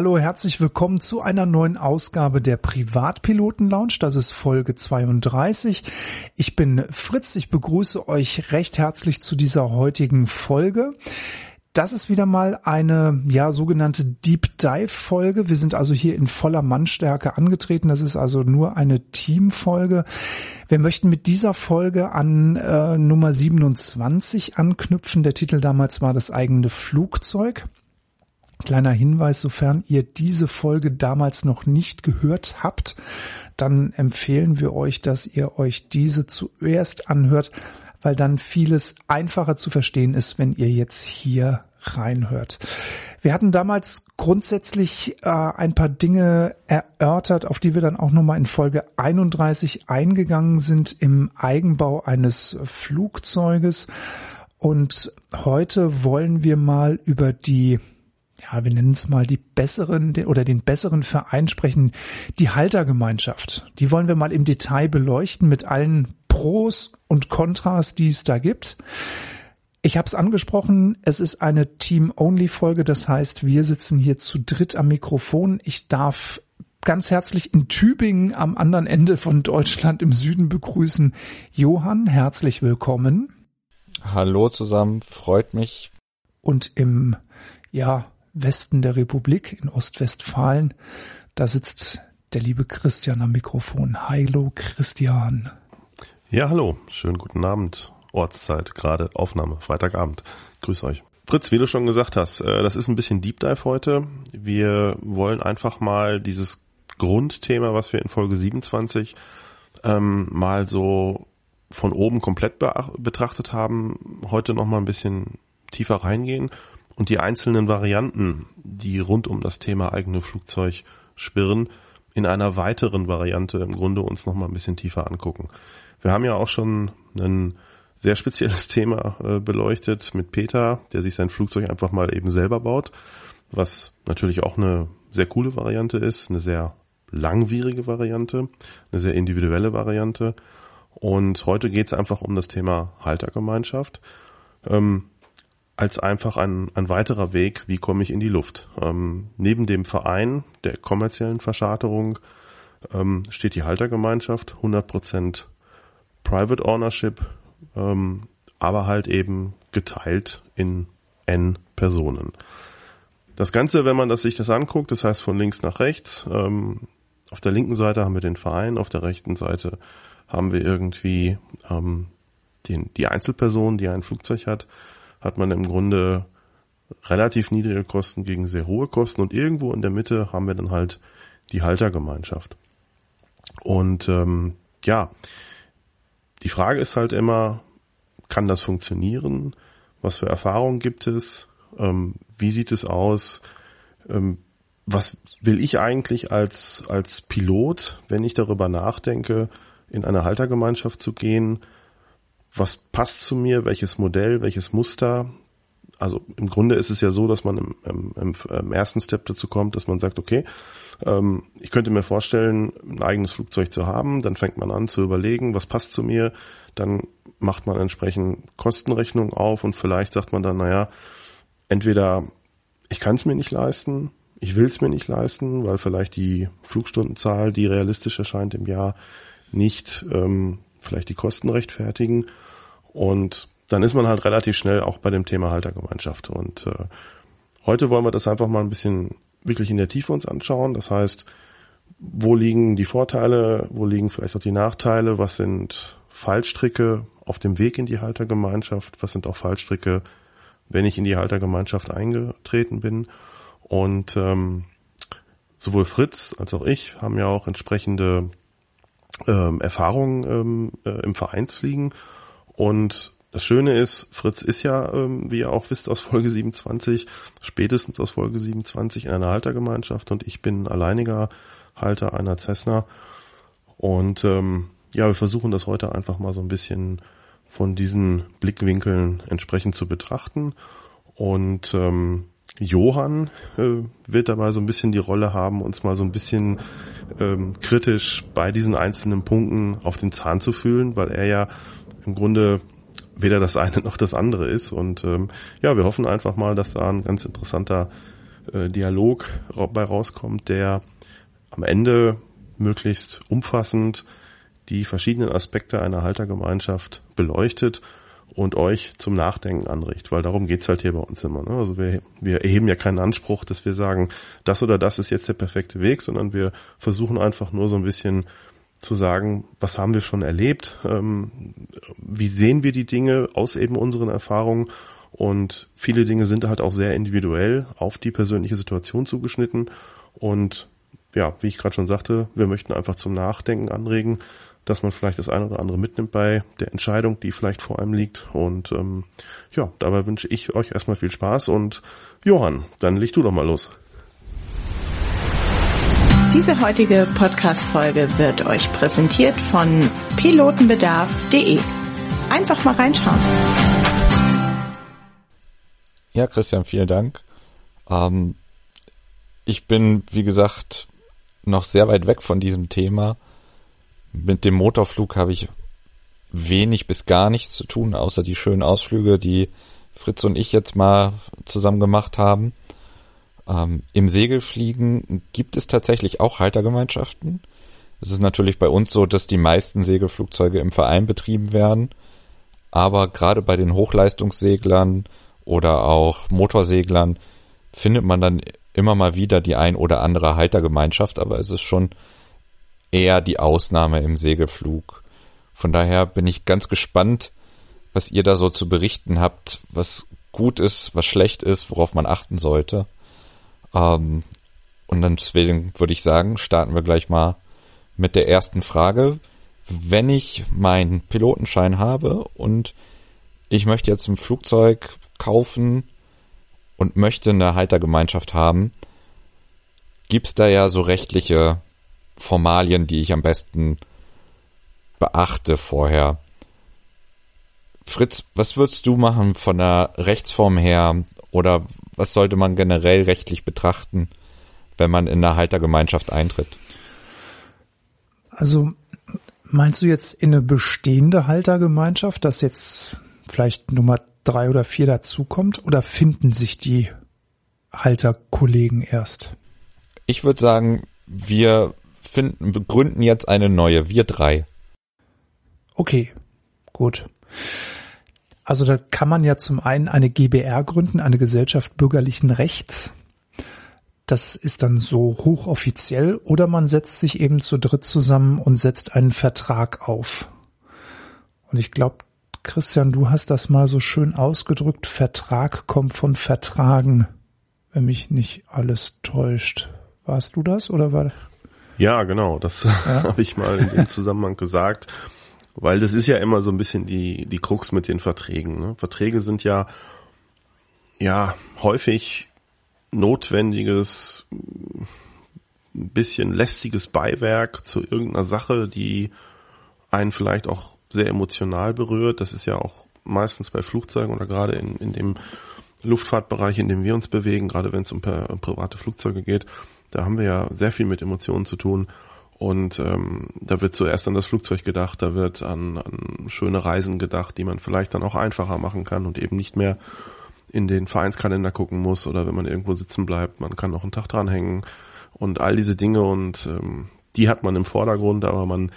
hallo, herzlich willkommen zu einer neuen Ausgabe der Privatpiloten Lounge. Das ist Folge 32. Ich bin Fritz, ich begrüße euch recht herzlich zu dieser heutigen Folge. Das ist wieder mal eine, ja, sogenannte Deep Dive Folge. Wir sind also hier in voller Mannstärke angetreten. Das ist also nur eine Teamfolge. Wir möchten mit dieser Folge an äh, Nummer 27 anknüpfen. Der Titel damals war das eigene Flugzeug. Kleiner Hinweis, sofern ihr diese Folge damals noch nicht gehört habt, dann empfehlen wir euch, dass ihr euch diese zuerst anhört, weil dann vieles einfacher zu verstehen ist, wenn ihr jetzt hier reinhört. Wir hatten damals grundsätzlich äh, ein paar Dinge erörtert, auf die wir dann auch nochmal in Folge 31 eingegangen sind im Eigenbau eines Flugzeuges. Und heute wollen wir mal über die ja, wir nennen es mal die besseren oder den besseren Verein sprechen, die Haltergemeinschaft. Die wollen wir mal im Detail beleuchten mit allen Pros und Kontras, die es da gibt. Ich habe es angesprochen, es ist eine Team-Only-Folge, das heißt, wir sitzen hier zu dritt am Mikrofon. Ich darf ganz herzlich in Tübingen am anderen Ende von Deutschland im Süden begrüßen. Johann, herzlich willkommen. Hallo zusammen, freut mich. Und im, ja, Westen der Republik, in Ostwestfalen, da sitzt der liebe Christian am Mikrofon. Hallo Christian. Ja, hallo. Schönen guten Abend. Ortszeit, gerade Aufnahme, Freitagabend. Grüß euch. Fritz, wie du schon gesagt hast, äh, das ist ein bisschen Deep Dive heute. Wir wollen einfach mal dieses Grundthema, was wir in Folge 27 ähm, mal so von oben komplett be betrachtet haben, heute noch mal ein bisschen tiefer reingehen und die einzelnen Varianten, die rund um das Thema eigene Flugzeug spirren, in einer weiteren Variante im Grunde uns noch mal ein bisschen tiefer angucken. Wir haben ja auch schon ein sehr spezielles Thema äh, beleuchtet mit Peter, der sich sein Flugzeug einfach mal eben selber baut, was natürlich auch eine sehr coole Variante ist, eine sehr langwierige Variante, eine sehr individuelle Variante. Und heute geht es einfach um das Thema Haltergemeinschaft. Ähm, als einfach ein, ein weiterer Weg, wie komme ich in die Luft. Ähm, neben dem Verein der kommerziellen Verscharterung ähm, steht die Haltergemeinschaft, 100% Private Ownership, ähm, aber halt eben geteilt in N Personen. Das Ganze, wenn man das, sich das anguckt, das heißt von links nach rechts, ähm, auf der linken Seite haben wir den Verein, auf der rechten Seite haben wir irgendwie ähm, den, die Einzelperson, die ein Flugzeug hat, hat man im Grunde relativ niedrige Kosten gegen sehr hohe Kosten und irgendwo in der Mitte haben wir dann halt die Haltergemeinschaft. Und ähm, ja, die Frage ist halt immer, kann das funktionieren? Was für Erfahrungen gibt es? Ähm, wie sieht es aus? Ähm, was will ich eigentlich als, als Pilot, wenn ich darüber nachdenke, in eine Haltergemeinschaft zu gehen? Was passt zu mir? Welches Modell? Welches Muster? Also im Grunde ist es ja so, dass man im, im, im ersten Step dazu kommt, dass man sagt, okay, ähm, ich könnte mir vorstellen, ein eigenes Flugzeug zu haben. Dann fängt man an zu überlegen, was passt zu mir. Dann macht man entsprechend Kostenrechnung auf und vielleicht sagt man dann, naja, entweder ich kann es mir nicht leisten, ich will es mir nicht leisten, weil vielleicht die Flugstundenzahl, die realistisch erscheint im Jahr, nicht ähm, vielleicht die Kosten rechtfertigen. Und dann ist man halt relativ schnell auch bei dem Thema Haltergemeinschaft. Und äh, heute wollen wir das einfach mal ein bisschen wirklich in der Tiefe uns anschauen. Das heißt, wo liegen die Vorteile, wo liegen vielleicht auch die Nachteile, was sind Fallstricke auf dem Weg in die Haltergemeinschaft, was sind auch Fallstricke, wenn ich in die Haltergemeinschaft eingetreten bin. Und ähm, sowohl Fritz als auch ich haben ja auch entsprechende ähm, Erfahrungen ähm, äh, im Vereinsfliegen. Und das Schöne ist, Fritz ist ja, ähm, wie ihr auch wisst, aus Folge 27, spätestens aus Folge 27 in einer Haltergemeinschaft und ich bin alleiniger Halter einer Cessna. Und ähm, ja, wir versuchen das heute einfach mal so ein bisschen von diesen Blickwinkeln entsprechend zu betrachten. Und ähm, Johann äh, wird dabei so ein bisschen die Rolle haben, uns mal so ein bisschen ähm, kritisch bei diesen einzelnen Punkten auf den Zahn zu fühlen, weil er ja im Grunde weder das eine noch das andere ist. Und ähm, ja, wir hoffen einfach mal, dass da ein ganz interessanter äh, Dialog bei rauskommt, der am Ende möglichst umfassend die verschiedenen Aspekte einer Haltergemeinschaft beleuchtet und euch zum Nachdenken anregt, weil darum geht's halt hier bei uns immer. Ne? Also wir, wir erheben ja keinen Anspruch, dass wir sagen, das oder das ist jetzt der perfekte Weg, sondern wir versuchen einfach nur so ein bisschen zu sagen, was haben wir schon erlebt, ähm, wie sehen wir die Dinge aus eben unseren Erfahrungen und viele Dinge sind halt auch sehr individuell auf die persönliche Situation zugeschnitten und ja, wie ich gerade schon sagte, wir möchten einfach zum Nachdenken anregen, dass man vielleicht das eine oder andere mitnimmt bei der Entscheidung, die vielleicht vor einem liegt. Und ähm, ja, dabei wünsche ich euch erstmal viel Spaß und Johann, dann leg du doch mal los. Diese heutige Podcast-Folge wird euch präsentiert von pilotenbedarf.de. Einfach mal reinschauen. Ja, Christian, vielen Dank. Ähm, ich bin, wie gesagt, noch sehr weit weg von diesem Thema. Mit dem Motorflug habe ich wenig bis gar nichts zu tun, außer die schönen Ausflüge, die Fritz und ich jetzt mal zusammen gemacht haben. Ähm, Im Segelfliegen gibt es tatsächlich auch Haltergemeinschaften. Es ist natürlich bei uns so, dass die meisten Segelflugzeuge im Verein betrieben werden. Aber gerade bei den Hochleistungsseglern oder auch Motorseglern findet man dann immer mal wieder die ein oder andere Haltergemeinschaft, aber es ist schon eher die Ausnahme im Segelflug. Von daher bin ich ganz gespannt, was ihr da so zu berichten habt, was gut ist, was schlecht ist, worauf man achten sollte. Ähm, und deswegen würde ich sagen, starten wir gleich mal mit der ersten Frage. Wenn ich meinen Pilotenschein habe und ich möchte jetzt ein Flugzeug kaufen und möchte eine Haltergemeinschaft haben, gibt's da ja so rechtliche Formalien, die ich am besten beachte vorher. Fritz, was würdest du machen von der Rechtsform her oder was sollte man generell rechtlich betrachten, wenn man in eine Haltergemeinschaft eintritt? Also meinst du jetzt in eine bestehende Haltergemeinschaft, dass jetzt vielleicht Nummer drei oder vier dazukommt oder finden sich die Halterkollegen erst? Ich würde sagen, wir finden, gründen jetzt eine neue, wir drei. Okay, gut. Also da kann man ja zum einen eine GBR gründen, eine Gesellschaft bürgerlichen Rechts. Das ist dann so hochoffiziell oder man setzt sich eben zu dritt zusammen und setzt einen Vertrag auf. Und ich glaube, Christian, du hast das mal so schön ausgedrückt. Vertrag kommt von Vertragen, wenn mich nicht alles täuscht. Warst du das oder war ja, genau, das ja. habe ich mal in dem Zusammenhang gesagt, weil das ist ja immer so ein bisschen die, die Krux mit den Verträgen. Ne? Verträge sind ja, ja, häufig notwendiges, ein bisschen lästiges Beiwerk zu irgendeiner Sache, die einen vielleicht auch sehr emotional berührt. Das ist ja auch meistens bei Flugzeugen oder gerade in, in dem Luftfahrtbereich, in dem wir uns bewegen, gerade wenn es um private Flugzeuge geht, da haben wir ja sehr viel mit Emotionen zu tun. Und ähm, da wird zuerst an das Flugzeug gedacht, da wird an, an schöne Reisen gedacht, die man vielleicht dann auch einfacher machen kann und eben nicht mehr in den Vereinskalender gucken muss oder wenn man irgendwo sitzen bleibt, man kann noch einen Tag dranhängen und all diese Dinge und ähm, die hat man im Vordergrund, aber man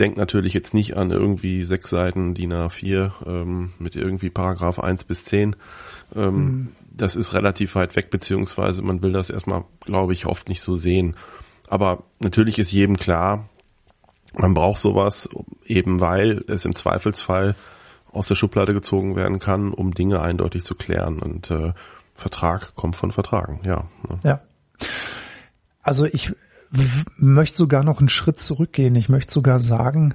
denkt natürlich jetzt nicht an irgendwie sechs Seiten DIN A4 ähm, mit irgendwie Paragraph 1 bis 10. Ähm, mhm das ist relativ weit weg, beziehungsweise man will das erstmal, glaube ich, oft nicht so sehen. Aber natürlich ist jedem klar, man braucht sowas, eben weil es im Zweifelsfall aus der Schublade gezogen werden kann, um Dinge eindeutig zu klären. Und äh, Vertrag kommt von Vertragen, ja. Ne? Ja. Also ich möchte sogar noch einen Schritt zurückgehen. Ich möchte sogar sagen,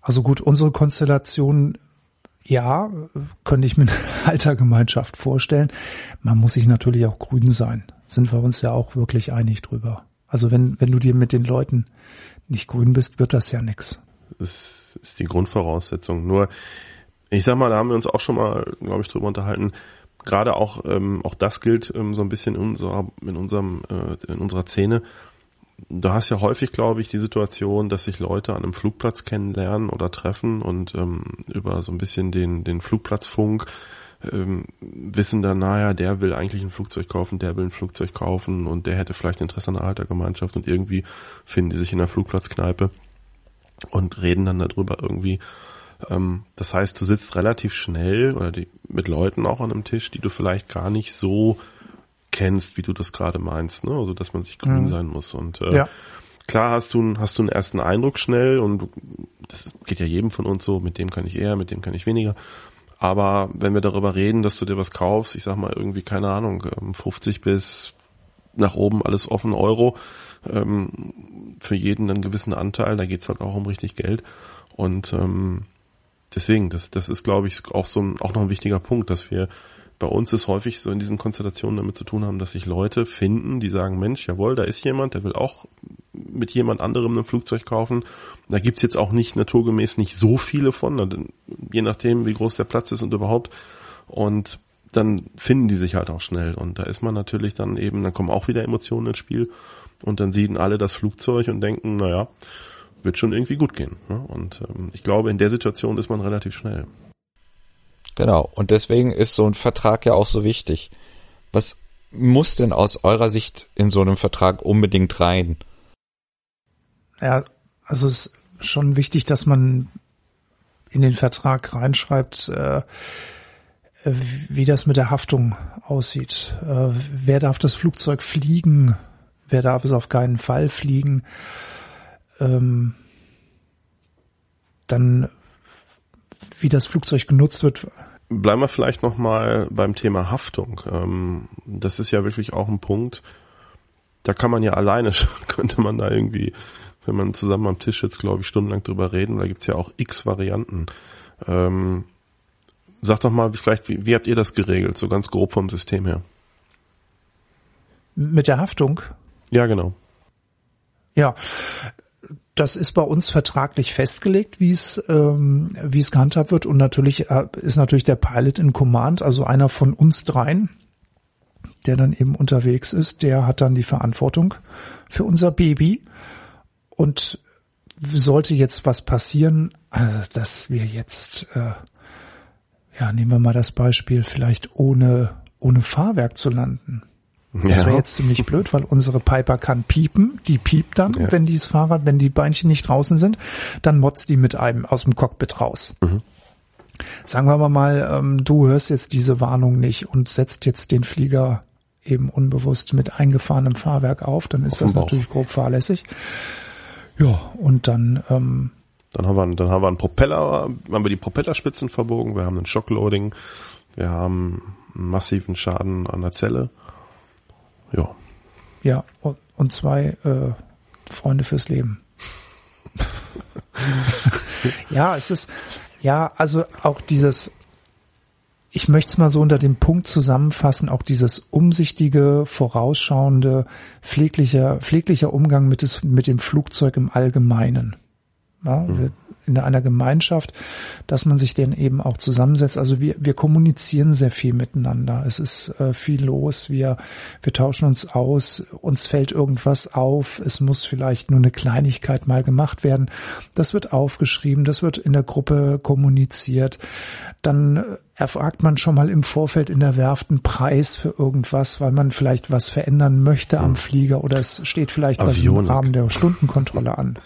also gut, unsere Konstellation ja, könnte ich mir eine Altergemeinschaft vorstellen. Man muss sich natürlich auch grün sein. Sind wir uns ja auch wirklich einig drüber. Also wenn, wenn du dir mit den Leuten nicht grün bist, wird das ja nix. Das ist die Grundvoraussetzung. Nur, ich sag mal, da haben wir uns auch schon mal, glaube ich, drüber unterhalten. Gerade auch, ähm, auch das gilt ähm, so ein bisschen in unserer, in unserem, äh, in unserer Szene du hast ja häufig, glaube ich, die Situation, dass sich Leute an einem Flugplatz kennenlernen oder treffen und ähm, über so ein bisschen den, den Flugplatzfunk ähm, wissen dann, naja, der will eigentlich ein Flugzeug kaufen, der will ein Flugzeug kaufen und der hätte vielleicht Interesse an einer Haltergemeinschaft und irgendwie finden die sich in der Flugplatzkneipe und reden dann darüber irgendwie. Ähm, das heißt, du sitzt relativ schnell oder die, mit Leuten auch an einem Tisch, die du vielleicht gar nicht so kennst, wie du das gerade meinst, ne? Also dass man sich grün mhm. sein muss und äh, ja. klar hast du hast du einen ersten Eindruck schnell und das geht ja jedem von uns so, mit dem kann ich eher, mit dem kann ich weniger. Aber wenn wir darüber reden, dass du dir was kaufst, ich sag mal irgendwie keine Ahnung, 50 ähm, bis nach oben alles offen Euro, ähm, für jeden einen gewissen Anteil, da geht's halt auch um richtig Geld und ähm, deswegen, das, das ist, glaube ich, auch so ein, auch noch ein wichtiger Punkt, dass wir bei uns ist häufig so in diesen Konstellationen damit zu tun haben, dass sich Leute finden, die sagen, Mensch, jawohl, da ist jemand, der will auch mit jemand anderem ein Flugzeug kaufen. Da gibt's jetzt auch nicht naturgemäß nicht so viele von, je nachdem, wie groß der Platz ist und überhaupt. Und dann finden die sich halt auch schnell. Und da ist man natürlich dann eben, dann kommen auch wieder Emotionen ins Spiel. Und dann sehen alle das Flugzeug und denken, naja, wird schon irgendwie gut gehen. Ne? Und ähm, ich glaube, in der Situation ist man relativ schnell. Genau. Und deswegen ist so ein Vertrag ja auch so wichtig. Was muss denn aus eurer Sicht in so einem Vertrag unbedingt rein? Ja, also es ist schon wichtig, dass man in den Vertrag reinschreibt, äh, wie das mit der Haftung aussieht. Äh, wer darf das Flugzeug fliegen? Wer darf es auf keinen Fall fliegen? Ähm, dann, wie das Flugzeug genutzt wird, Bleiben wir vielleicht nochmal beim Thema Haftung. Ähm, das ist ja wirklich auch ein Punkt, da kann man ja alleine, könnte man da irgendwie, wenn man zusammen am Tisch sitzt, glaube ich, stundenlang drüber reden. Da gibt's ja auch x Varianten. Ähm, sag doch mal, vielleicht, wie, wie habt ihr das geregelt, so ganz grob vom System her? Mit der Haftung? Ja, genau. Ja, das ist bei uns vertraglich festgelegt, wie es ähm, wie es gehandhabt wird. Und natürlich äh, ist natürlich der Pilot in Command, also einer von uns dreien, der dann eben unterwegs ist, der hat dann die Verantwortung für unser Baby. Und sollte jetzt was passieren, also dass wir jetzt äh, ja nehmen wir mal das Beispiel vielleicht ohne ohne Fahrwerk zu landen das wäre jetzt ziemlich blöd, weil unsere Piper kann piepen. Die piept dann, ja. wenn die das Fahrrad, wenn die Beinchen nicht draußen sind, dann motzt die mit einem aus dem Cockpit raus. Mhm. Sagen wir aber mal, ähm, du hörst jetzt diese Warnung nicht und setzt jetzt den Flieger eben unbewusst mit eingefahrenem Fahrwerk auf, dann ist auf das natürlich grob fahrlässig. Ja, und dann ähm, dann haben wir, dann haben wir einen Propeller, haben wir die Propellerspitzen verbogen, wir haben ein Shockloading, wir haben einen massiven Schaden an der Zelle. Ja. Ja, und, und zwei äh, Freunde fürs Leben. ja, es ist, ja, also auch dieses, ich möchte es mal so unter dem Punkt zusammenfassen, auch dieses umsichtige, vorausschauende, pfleglicher, pfleglicher Umgang mit, des, mit dem Flugzeug im Allgemeinen. Ja, mhm in einer Gemeinschaft, dass man sich denn eben auch zusammensetzt. Also wir, wir kommunizieren sehr viel miteinander. Es ist äh, viel los. Wir, wir tauschen uns aus. Uns fällt irgendwas auf. Es muss vielleicht nur eine Kleinigkeit mal gemacht werden. Das wird aufgeschrieben. Das wird in der Gruppe kommuniziert. Dann erfragt man schon mal im Vorfeld in der Werft einen Preis für irgendwas, weil man vielleicht was verändern möchte am hm. Flieger oder es steht vielleicht Avionik. was im Rahmen der Stundenkontrolle an.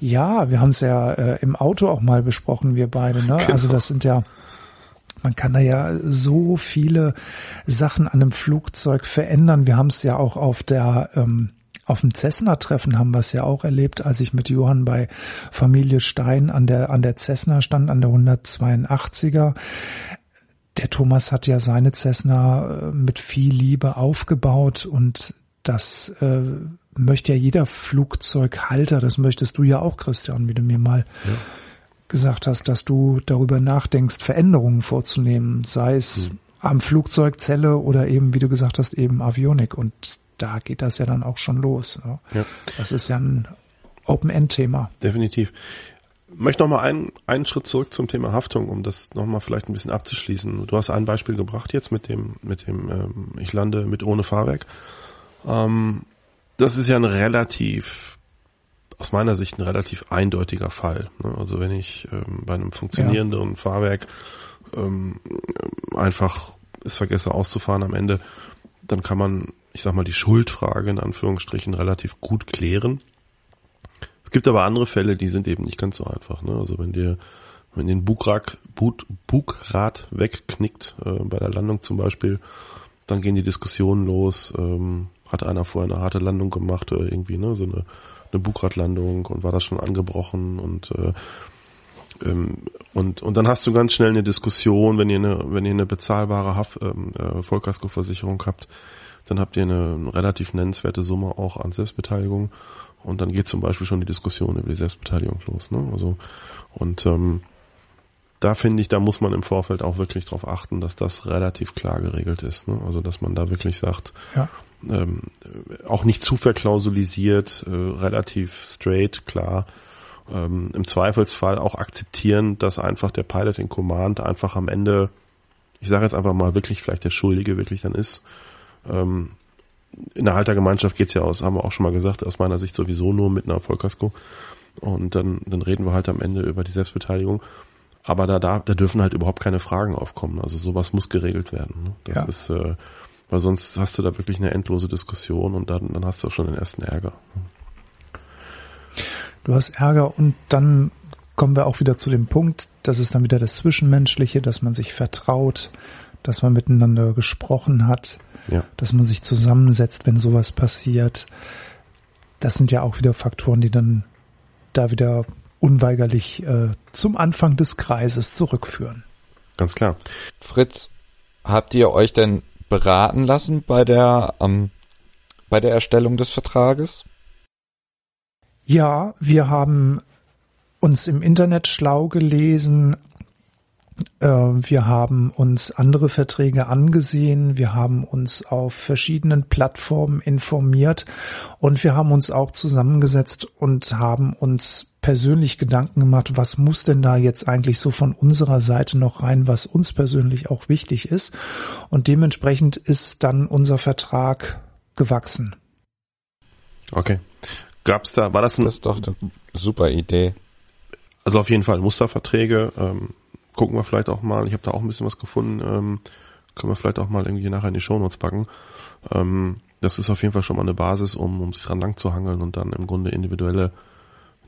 Ja, wir haben es ja äh, im Auto auch mal besprochen, wir beide. Ne? Genau. Also das sind ja man kann da ja so viele Sachen an einem Flugzeug verändern. Wir haben es ja auch auf der ähm, auf dem Cessna-Treffen haben wir es ja auch erlebt, als ich mit Johann bei Familie Stein an der an der Cessna stand, an der 182er der Thomas hat ja seine Cessna äh, mit viel Liebe aufgebaut und das äh, möchte ja jeder Flugzeughalter, das möchtest du ja auch, Christian, wie du mir mal ja. gesagt hast, dass du darüber nachdenkst, Veränderungen vorzunehmen, sei es mhm. am Flugzeugzelle oder eben, wie du gesagt hast, eben Avionik. Und da geht das ja dann auch schon los. Ja. Das ist ja ein Open-End-Thema. Definitiv möchte noch mal einen, einen Schritt zurück zum Thema Haftung, um das noch mal vielleicht ein bisschen abzuschließen. Du hast ein Beispiel gebracht jetzt mit dem, mit dem, ähm, ich lande mit ohne Fahrwerk. Ähm, das ist ja ein relativ aus meiner Sicht ein relativ eindeutiger Fall. Ne? Also wenn ich ähm, bei einem funktionierenden ja. Fahrwerk ähm, einfach es vergesse auszufahren am Ende, dann kann man, ich sag mal, die Schuldfrage in Anführungsstrichen relativ gut klären. Gibt aber andere Fälle, die sind eben nicht ganz so einfach. Ne? Also wenn dir wenn den Bugrad, Bug, Bugrad wegknickt, äh, bei der Landung zum Beispiel, dann gehen die Diskussionen los. Ähm, hat einer vorher eine harte Landung gemacht, oder irgendwie, ne, so eine, eine Bugradlandung und war das schon angebrochen und äh, und, und dann hast du ganz schnell eine Diskussion, wenn ihr eine, wenn ihr eine bezahlbare Haft, ähm, äh, Vollkaskoversicherung habt, dann habt ihr eine relativ nennenswerte Summe auch an Selbstbeteiligung und dann geht zum Beispiel schon die Diskussion über die Selbstbeteiligung los. Ne? Also und ähm, da finde ich, da muss man im Vorfeld auch wirklich darauf achten, dass das relativ klar geregelt ist. Ne? Also dass man da wirklich sagt, ja. ähm, auch nicht zu verklausulisiert, äh, relativ straight, klar, ähm, im Zweifelsfall auch akzeptieren, dass einfach der Pilot in Command einfach am Ende, ich sage jetzt einfach mal wirklich vielleicht der Schuldige wirklich dann ist. Ähm, in der Haltergemeinschaft geht's ja aus, haben wir auch schon mal gesagt, aus meiner Sicht sowieso nur mit einer Vollkasko. Und dann, dann reden wir halt am Ende über die Selbstbeteiligung. Aber da, da, da dürfen halt überhaupt keine Fragen aufkommen. Also sowas muss geregelt werden. Ne? Das ja. ist, äh, weil sonst hast du da wirklich eine endlose Diskussion und dann, dann hast du auch schon den ersten Ärger. Du hast Ärger und dann kommen wir auch wieder zu dem Punkt, das ist dann wieder das Zwischenmenschliche, dass man sich vertraut, dass man miteinander gesprochen hat, ja. dass man sich zusammensetzt, wenn sowas passiert. Das sind ja auch wieder Faktoren, die dann da wieder unweigerlich äh, zum Anfang des Kreises zurückführen. Ganz klar. Fritz, habt ihr euch denn beraten lassen bei der ähm, bei der Erstellung des Vertrages? Ja, wir haben uns im Internet schlau gelesen. Äh, wir haben uns andere Verträge angesehen. Wir haben uns auf verschiedenen Plattformen informiert und wir haben uns auch zusammengesetzt und haben uns persönlich Gedanken gemacht, was muss denn da jetzt eigentlich so von unserer Seite noch rein, was uns persönlich auch wichtig ist. Und dementsprechend ist dann unser Vertrag gewachsen. Okay. Gab's da, war das ein... Das ist doch eine super Idee. Also auf jeden Fall Musterverträge. Ähm, gucken wir vielleicht auch mal. Ich habe da auch ein bisschen was gefunden. Ähm, können wir vielleicht auch mal irgendwie nachher in die Shownotes packen. Ähm, das ist auf jeden Fall schon mal eine Basis, um, um sich dran lang zu hangeln und dann im Grunde individuelle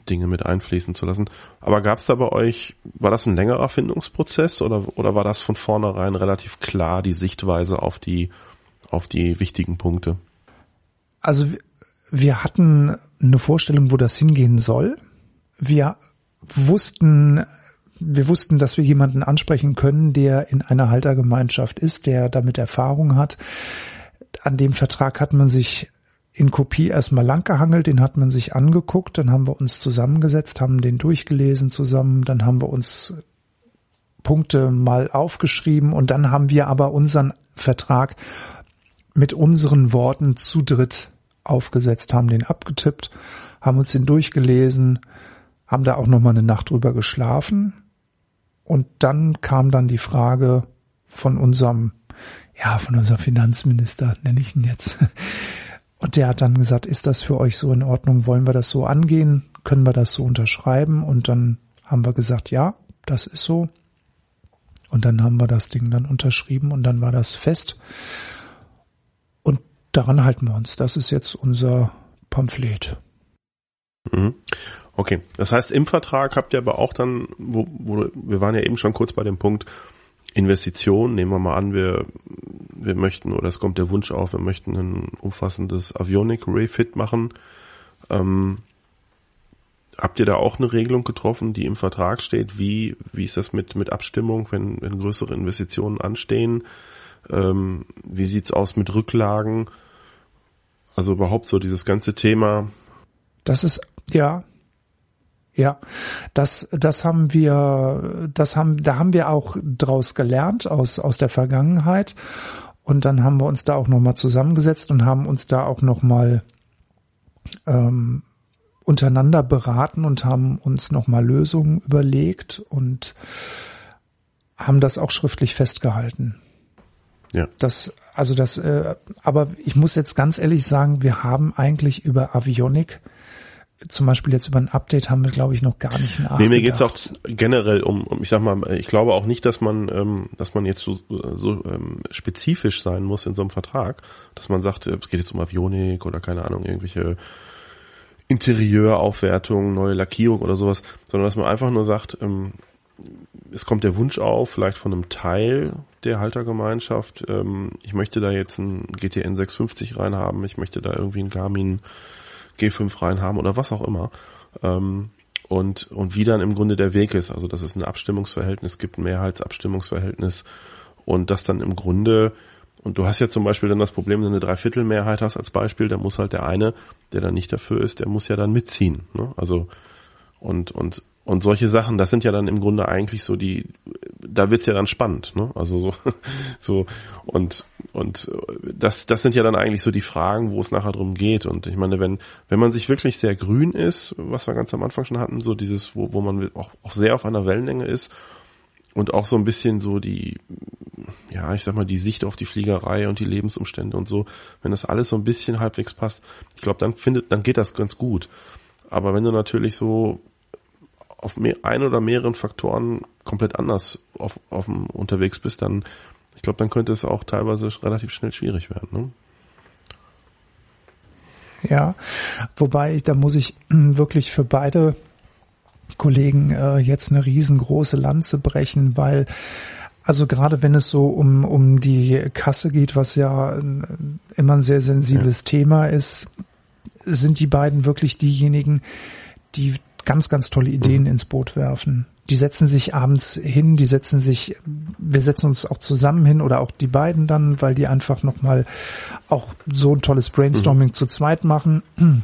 Dinge mit einfließen zu lassen. Aber gab es da bei euch, war das ein längerer Findungsprozess oder, oder war das von vornherein relativ klar die Sichtweise auf die, auf die wichtigen Punkte? Also wir hatten eine Vorstellung, wo das hingehen soll. Wir wussten, wir wussten, dass wir jemanden ansprechen können, der in einer Haltergemeinschaft ist, der damit Erfahrung hat. An dem Vertrag hat man sich in Kopie erstmal langgehangelt, den hat man sich angeguckt, dann haben wir uns zusammengesetzt, haben den durchgelesen zusammen, dann haben wir uns Punkte mal aufgeschrieben und dann haben wir aber unseren Vertrag mit unseren Worten zu dritt aufgesetzt, haben den abgetippt, haben uns den durchgelesen, haben da auch noch mal eine Nacht drüber geschlafen und dann kam dann die Frage von unserem, ja, von unserem Finanzminister, nenne ich ihn jetzt. Und der hat dann gesagt, ist das für euch so in Ordnung? Wollen wir das so angehen? Können wir das so unterschreiben? Und dann haben wir gesagt, ja, das ist so. Und dann haben wir das Ding dann unterschrieben und dann war das fest daran halten wir uns. Das ist jetzt unser Pamphlet. Mhm. Okay, das heißt, im Vertrag habt ihr aber auch dann, wo, wo wir waren ja eben schon kurz bei dem Punkt Investition. Nehmen wir mal an, wir, wir möchten, oder es kommt der Wunsch auf, wir möchten ein umfassendes Avionic Refit machen. Ähm, habt ihr da auch eine Regelung getroffen, die im Vertrag steht? Wie, wie ist das mit, mit Abstimmung, wenn, wenn größere Investitionen anstehen? Ähm, wie sieht's aus mit Rücklagen? Also überhaupt so dieses ganze Thema. Das ist, ja, ja, das, das haben wir, das haben, da haben wir auch draus gelernt aus, aus der Vergangenheit. Und dann haben wir uns da auch nochmal zusammengesetzt und haben uns da auch nochmal ähm, untereinander beraten und haben uns nochmal Lösungen überlegt und haben das auch schriftlich festgehalten. Ja. Das, also das, äh, aber ich muss jetzt ganz ehrlich sagen, wir haben eigentlich über Avionic zum Beispiel jetzt über ein Update haben wir, glaube ich, noch gar nicht nachgedacht. Nee, mir geht's auch generell um, um, ich sag mal, ich glaube auch nicht, dass man, ähm, dass man jetzt so, so ähm, spezifisch sein muss in so einem Vertrag, dass man sagt, es geht jetzt um Avionik oder keine Ahnung, irgendwelche Interieuraufwertung, neue Lackierung oder sowas, sondern dass man einfach nur sagt, ähm, es kommt der Wunsch auf, vielleicht von einem Teil der Haltergemeinschaft, ähm, ich möchte da jetzt ein GTN 650 reinhaben, ich möchte da irgendwie ein Garmin G5 reinhaben oder was auch immer. Ähm, und, und wie dann im Grunde der Weg ist, also dass es ein Abstimmungsverhältnis gibt, ein Mehrheitsabstimmungsverhältnis und das dann im Grunde und du hast ja zum Beispiel dann das Problem, wenn du eine Dreiviertelmehrheit hast als Beispiel, da muss halt der eine, der dann nicht dafür ist, der muss ja dann mitziehen. Ne? Also und und und solche Sachen, das sind ja dann im Grunde eigentlich so die, da wird's ja dann spannend, ne? Also so, so und und das das sind ja dann eigentlich so die Fragen, wo es nachher drum geht. Und ich meine, wenn wenn man sich wirklich sehr grün ist, was wir ganz am Anfang schon hatten, so dieses, wo wo man auch, auch sehr auf einer Wellenlänge ist und auch so ein bisschen so die, ja, ich sag mal, die Sicht auf die Fliegerei und die Lebensumstände und so, wenn das alles so ein bisschen halbwegs passt, ich glaube, dann findet, dann geht das ganz gut. Aber wenn du natürlich so auf mehr, ein oder mehreren Faktoren komplett anders auf, auf dem, unterwegs bist, dann, ich glaube, dann könnte es auch teilweise relativ schnell schwierig werden. Ne? Ja, wobei, da muss ich wirklich für beide Kollegen äh, jetzt eine riesengroße Lanze brechen, weil also gerade wenn es so um, um die Kasse geht, was ja immer ein sehr sensibles ja. Thema ist, sind die beiden wirklich diejenigen, die ganz, ganz tolle Ideen mhm. ins Boot werfen. Die setzen sich abends hin, die setzen sich, wir setzen uns auch zusammen hin oder auch die beiden dann, weil die einfach nochmal auch so ein tolles Brainstorming mhm. zu zweit machen.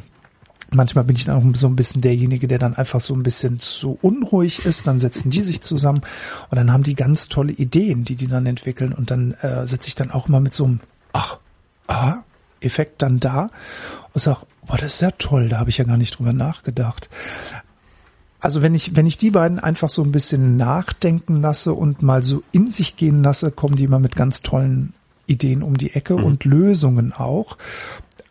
Manchmal bin ich dann auch so ein bisschen derjenige, der dann einfach so ein bisschen zu unruhig ist. Dann setzen die sich zusammen und dann haben die ganz tolle Ideen, die die dann entwickeln. Und dann äh, sitze ich dann auch immer mit so einem ach, ah, Effekt dann da und sag, boah, das ist ja toll, da habe ich ja gar nicht drüber nachgedacht. Also wenn ich, wenn ich die beiden einfach so ein bisschen nachdenken lasse und mal so in sich gehen lasse, kommen die immer mit ganz tollen Ideen um die Ecke mhm. und Lösungen auch.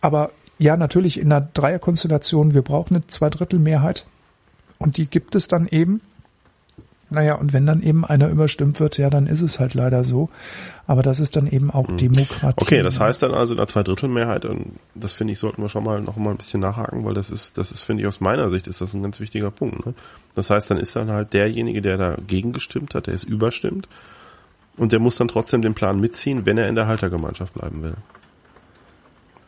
Aber ja, natürlich in einer Dreierkonstellation, wir brauchen eine Zweidrittelmehrheit und die gibt es dann eben. Naja, und wenn dann eben einer überstimmt wird, ja, dann ist es halt leider so. Aber das ist dann eben auch hm. Demokratie. Okay, das heißt dann also in einer Zweidrittelmehrheit, und das finde ich, sollten wir schon mal noch mal ein bisschen nachhaken, weil das ist, das ist, finde ich, aus meiner Sicht ist das ein ganz wichtiger Punkt. Ne? Das heißt, dann ist dann halt derjenige, der dagegen gestimmt hat, der ist überstimmt. Und der muss dann trotzdem den Plan mitziehen, wenn er in der Haltergemeinschaft bleiben will.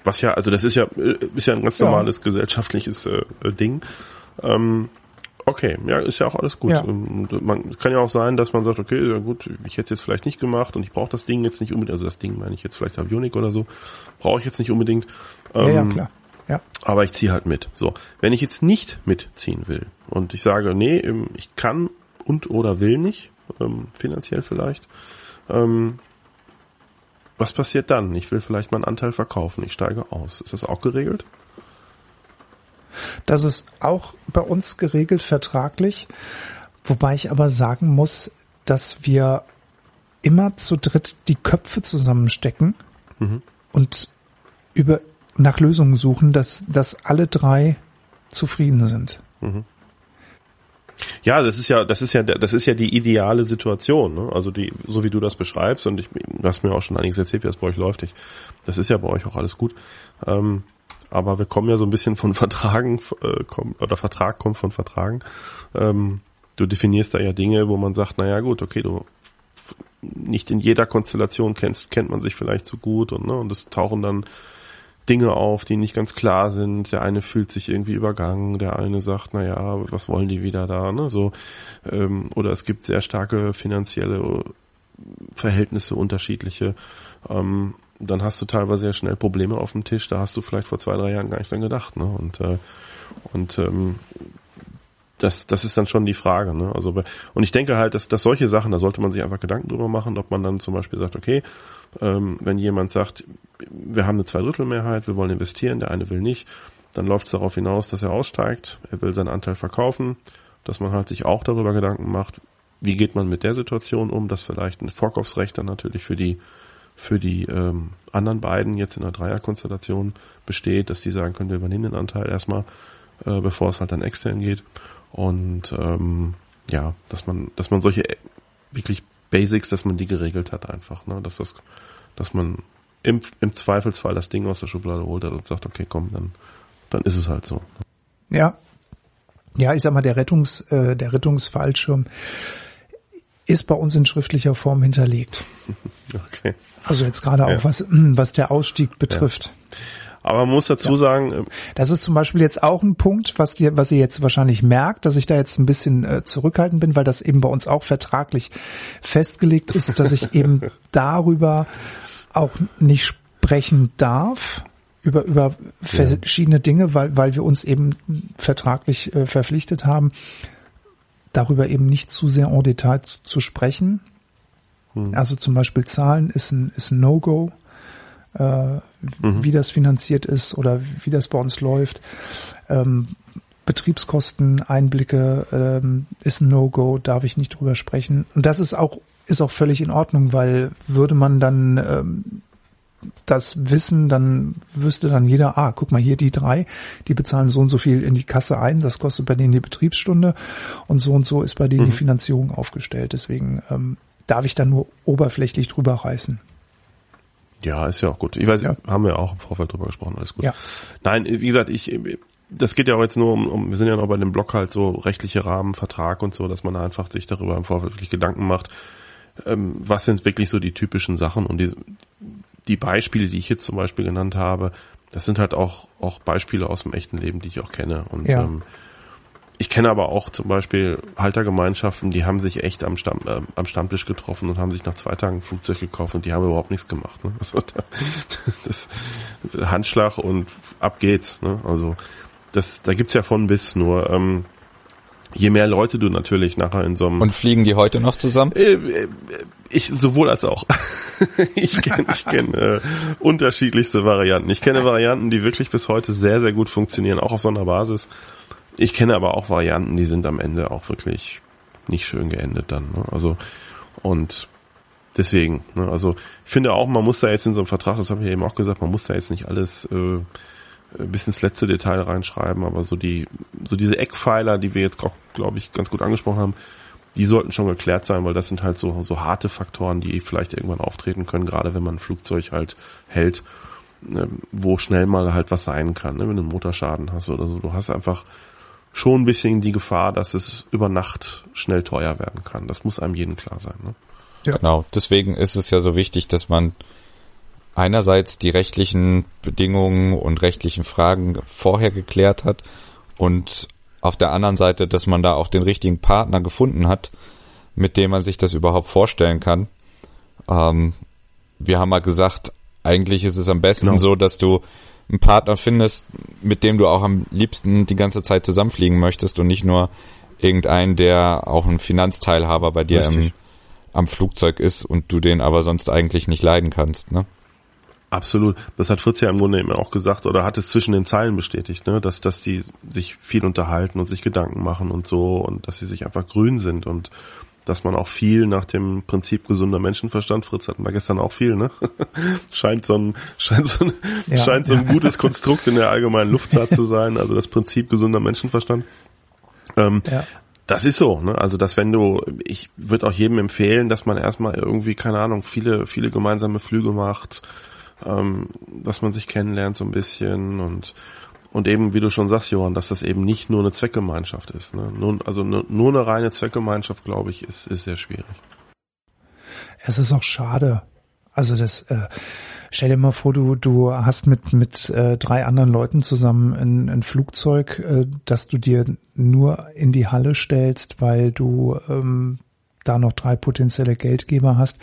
Was ja, also das ist ja, äh, ist ja ein ganz normales ja. gesellschaftliches äh, Ding. Ähm, okay, ja, ist ja auch alles gut. Ja. Und man kann ja auch sein, dass man sagt, okay, ja gut, ich hätte es jetzt vielleicht nicht gemacht und ich brauche das Ding jetzt nicht unbedingt, also das Ding meine ich jetzt vielleicht Avionic oder so, brauche ich jetzt nicht unbedingt. Ähm, ja, ja, klar. Ja. Aber ich ziehe halt mit. So, wenn ich jetzt nicht mitziehen will und ich sage, nee, ähm, ich kann und oder will nicht, ähm, finanziell vielleicht, ähm, was passiert dann? Ich will vielleicht meinen Anteil verkaufen, ich steige aus. Ist das auch geregelt? Das ist auch bei uns geregelt vertraglich, wobei ich aber sagen muss, dass wir immer zu dritt die Köpfe zusammenstecken mhm. und über nach Lösungen suchen, dass, dass alle drei zufrieden sind. Mhm. Ja, das ist ja, das ist ja, das ist ja die ideale Situation, ne? Also die, so wie du das beschreibst und ich, du hast mir auch schon einiges erzählt, wie das bei euch läuft. Ich, das ist ja bei euch auch alles gut. Ähm, aber wir kommen ja so ein bisschen von Vertragen, äh, komm, oder Vertrag kommt von Vertragen. Ähm, du definierst da ja Dinge, wo man sagt, na ja, gut, okay, du nicht in jeder Konstellation kennst, kennt man sich vielleicht so gut und ne, und es tauchen dann Dinge auf, die nicht ganz klar sind. Der eine fühlt sich irgendwie übergangen, der eine sagt, na ja, was wollen die wieder da, ne? So ähm, oder es gibt sehr starke finanzielle Verhältnisse unterschiedliche. Ähm, dann hast du teilweise ja schnell Probleme auf dem Tisch. Da hast du vielleicht vor zwei, drei Jahren gar nicht dran gedacht, ne? Und äh, und ähm, das, das ist dann schon die Frage. Ne? Also und ich denke halt, dass, dass solche Sachen, da sollte man sich einfach Gedanken drüber machen, ob man dann zum Beispiel sagt, okay, ähm, wenn jemand sagt, wir haben eine Zweidrittelmehrheit, wir wollen investieren, der eine will nicht, dann läuft es darauf hinaus, dass er aussteigt, er will seinen Anteil verkaufen, dass man halt sich auch darüber Gedanken macht, wie geht man mit der Situation um, dass vielleicht ein Vorkaufsrecht dann natürlich für die für die ähm, anderen beiden jetzt in der Dreierkonstellation besteht, dass die sagen können, wir übernehmen den Anteil erstmal äh, bevor es halt dann extern geht. Und ähm, ja, dass man, dass man solche äh, wirklich Basics, dass man die geregelt hat einfach, ne? Dass das, dass man im, im Zweifelsfall das Ding aus der Schublade holt hat und sagt, okay, komm, dann, dann ist es halt so. Ja. Ja, ich sag mal, der Rettungs, äh, der Rettungsfallschirm ist bei uns in schriftlicher Form hinterlegt. Okay. Also jetzt gerade Ja. auch was, was der Ausstieg betrifft. Aber man muss dazu sagen, äh, Das ist zum Beispiel jetzt auch ein Punkt, was dir, was ihr jetzt wahrscheinlich merkt, dass ich da jetzt ein bisschen äh, zurückhaltend bin, weil das eben bei uns auch vertraglich festgelegt ist, dass ich eben darüber auch nicht sprechen darf über über verschiedene Dinge, weil weil wir uns eben vertraglich äh, verpflichtet haben, darüber eben nicht zu sehr en Detail zu, zu sprechen. Also zum Beispiel Zahlen ist ein ist ein No-Go äh, wie das finanziert ist oder wie das bei uns läuft. Ähm, Betriebskosten, Einblicke ähm, ist ein No-Go, darf ich nicht drüber sprechen. Und das ist auch ist auch völlig in Ordnung, weil würde man dann ähm, das wissen, dann wüsste dann jeder, ah, guck mal hier die drei, die bezahlen so und so viel in die Kasse ein, das kostet bei denen die Betriebsstunde und so und so ist bei denen die Finanzierung aufgestellt. Deswegen ähm, darf ich da nur oberflächlich drüber reißen. Ja, ist ja auch gut. Ich weiß, Ja. haben wir auch im Vorfeld drüber gesprochen, alles gut. Ja. Nein, wie gesagt, ich, das geht ja auch jetzt nur um, um wir sind ja noch bei dem Blog halt so rechtliche Rahmen, Vertrag und so, dass man einfach sich darüber im Vorfeld wirklich Gedanken macht, ähm, was sind wirklich so die typischen Sachen und die, die Beispiele, die ich jetzt zum Beispiel genannt habe, das sind halt auch, auch Beispiele aus dem echten Leben, die ich auch kenne. Und Ja. ähm, ich kenne aber auch zum Beispiel Haltergemeinschaften, die haben sich echt am, Stamm, äh, am Stammtisch getroffen und haben sich nach zwei Tagen ein Flugzeug gekauft und die haben überhaupt nichts gemacht. Ne? Also da, das, Handschlag und ab geht's. Ne? Also das, da gibt's ja von bis nur. Ähm, je mehr Leute du natürlich nachher in so einem Und fliegen die heute noch zusammen? äh, äh, ich sowohl als auch. ich kenne ich kenn, äh, unterschiedlichste Varianten. Ich kenne Varianten, die wirklich bis heute sehr, sehr gut funktionieren, auch auf so einer Basis. Ich kenne aber auch Varianten, die sind am Ende auch wirklich nicht schön geendet dann. Ne? Also und deswegen, ne? also ich finde auch, man muss da jetzt in so einem Vertrag, das habe ich eben auch gesagt, man muss da jetzt nicht alles äh, bis ins letzte Detail reinschreiben, aber so die, so diese Eckpfeiler, die wir jetzt auch, glaube ich, ganz gut angesprochen haben, die sollten schon geklärt sein, weil das sind halt so, so harte Faktoren, die vielleicht irgendwann auftreten können, gerade wenn man ein Flugzeug halt hält, ähm, wo schnell mal halt was sein kann, ne? wenn du einen Motorschaden hast oder so. Du hast einfach schon ein bisschen die Gefahr, dass es über Nacht schnell teuer werden kann. Das muss einem jedem klar sein. Ne? Ja. Genau, deswegen ist es ja so wichtig, dass man einerseits die rechtlichen Bedingungen und rechtlichen Fragen vorher geklärt hat und auf der anderen Seite, dass man da auch den richtigen Partner gefunden hat, mit dem man sich das überhaupt vorstellen kann. Ähm, wir haben mal gesagt, eigentlich ist es am besten Genau. so, dass du einen Partner findest, mit dem du auch am liebsten die ganze Zeit zusammenfliegen möchtest und nicht nur irgendeinen, der auch ein Finanzteilhaber bei dir im, am Flugzeug ist und du den aber sonst eigentlich nicht leiden kannst. Ne? Absolut. Das hat Fritz ja im Grunde eben auch gesagt oder hat es zwischen den Zeilen bestätigt, ne? dass, dass die sich viel unterhalten und sich Gedanken machen und so und dass sie sich einfach grün sind und dass man auch viel nach dem Prinzip gesunder Menschenverstand, Fritz hatten wir gestern auch viel, ne? scheint so ein, scheint so ein, Ja. scheint so ein gutes Konstrukt in der allgemeinen Luftfahrt zu sein, also das Prinzip gesunder Menschenverstand. Ähm, Ja. das ist so, ne? Also, dass wenn du, ich würde auch jedem empfehlen, dass man erstmal irgendwie, keine Ahnung, viele, viele gemeinsame Flüge macht, ähm, dass man sich kennenlernt so ein bisschen und und eben, wie du schon sagst, Johann, dass das eben nicht nur eine Zweckgemeinschaft ist. Ne? Nur, also nur, nur eine reine Zweckgemeinschaft, glaube ich, ist, ist sehr schwierig. Es ist auch schade. Also das, äh, stell dir mal vor, du, du hast mit, mit äh, drei anderen Leuten zusammen ein, ein Flugzeug, äh, das du dir nur in die Halle stellst, weil du ähm, da noch drei potenzielle Geldgeber hast,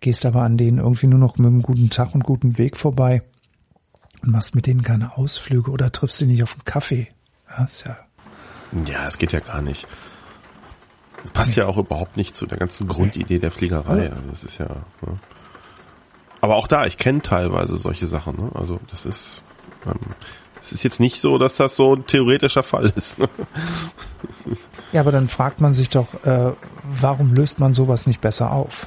gehst aber an denen irgendwie nur noch mit einem guten Tag und guten Weg vorbei und machst mit denen keine Ausflüge oder triffst sie nicht auf einen Kaffee. Ja, ist ja Ja, es geht ja gar nicht. Das passt ja auch überhaupt nicht zu der ganzen Grundidee der Fliegerei. Ja. Also es ist ja. Ne? Aber auch da, ich kenne teilweise solche Sachen. Ne? Also das ist. Ähm, es ist jetzt nicht so, dass das so ein theoretischer Fall ist. Ja, aber dann fragt man sich doch, äh, warum löst man sowas nicht besser auf?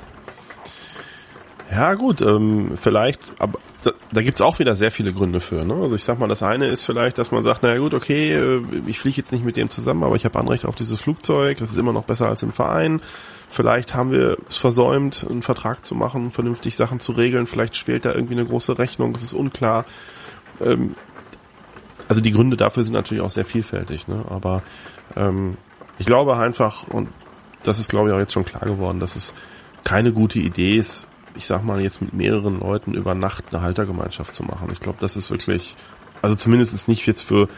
Ja gut, ähm, vielleicht, aber da, da gibt auch wieder sehr viele Gründe für. Ne? Also ich sag mal, das eine ist vielleicht, dass man sagt, naja gut, okay, äh, ich fliege jetzt nicht mit dem zusammen, aber ich habe Anrecht auf dieses Flugzeug, das ist immer noch besser als im Verein. Vielleicht haben wir es versäumt, einen Vertrag zu machen, vernünftig Sachen zu regeln, vielleicht schwelt da irgendwie eine große Rechnung, es ist unklar. Ähm, also die Gründe dafür sind natürlich auch sehr vielfältig, ne? aber ähm, ich glaube einfach, und das ist glaube ich auch jetzt schon klar geworden, dass es keine gute Idee ist, ich sag mal jetzt mit mehreren Leuten über Nacht eine Haltergemeinschaft zu machen. Ich glaube, das ist wirklich, also zumindest nicht jetzt für,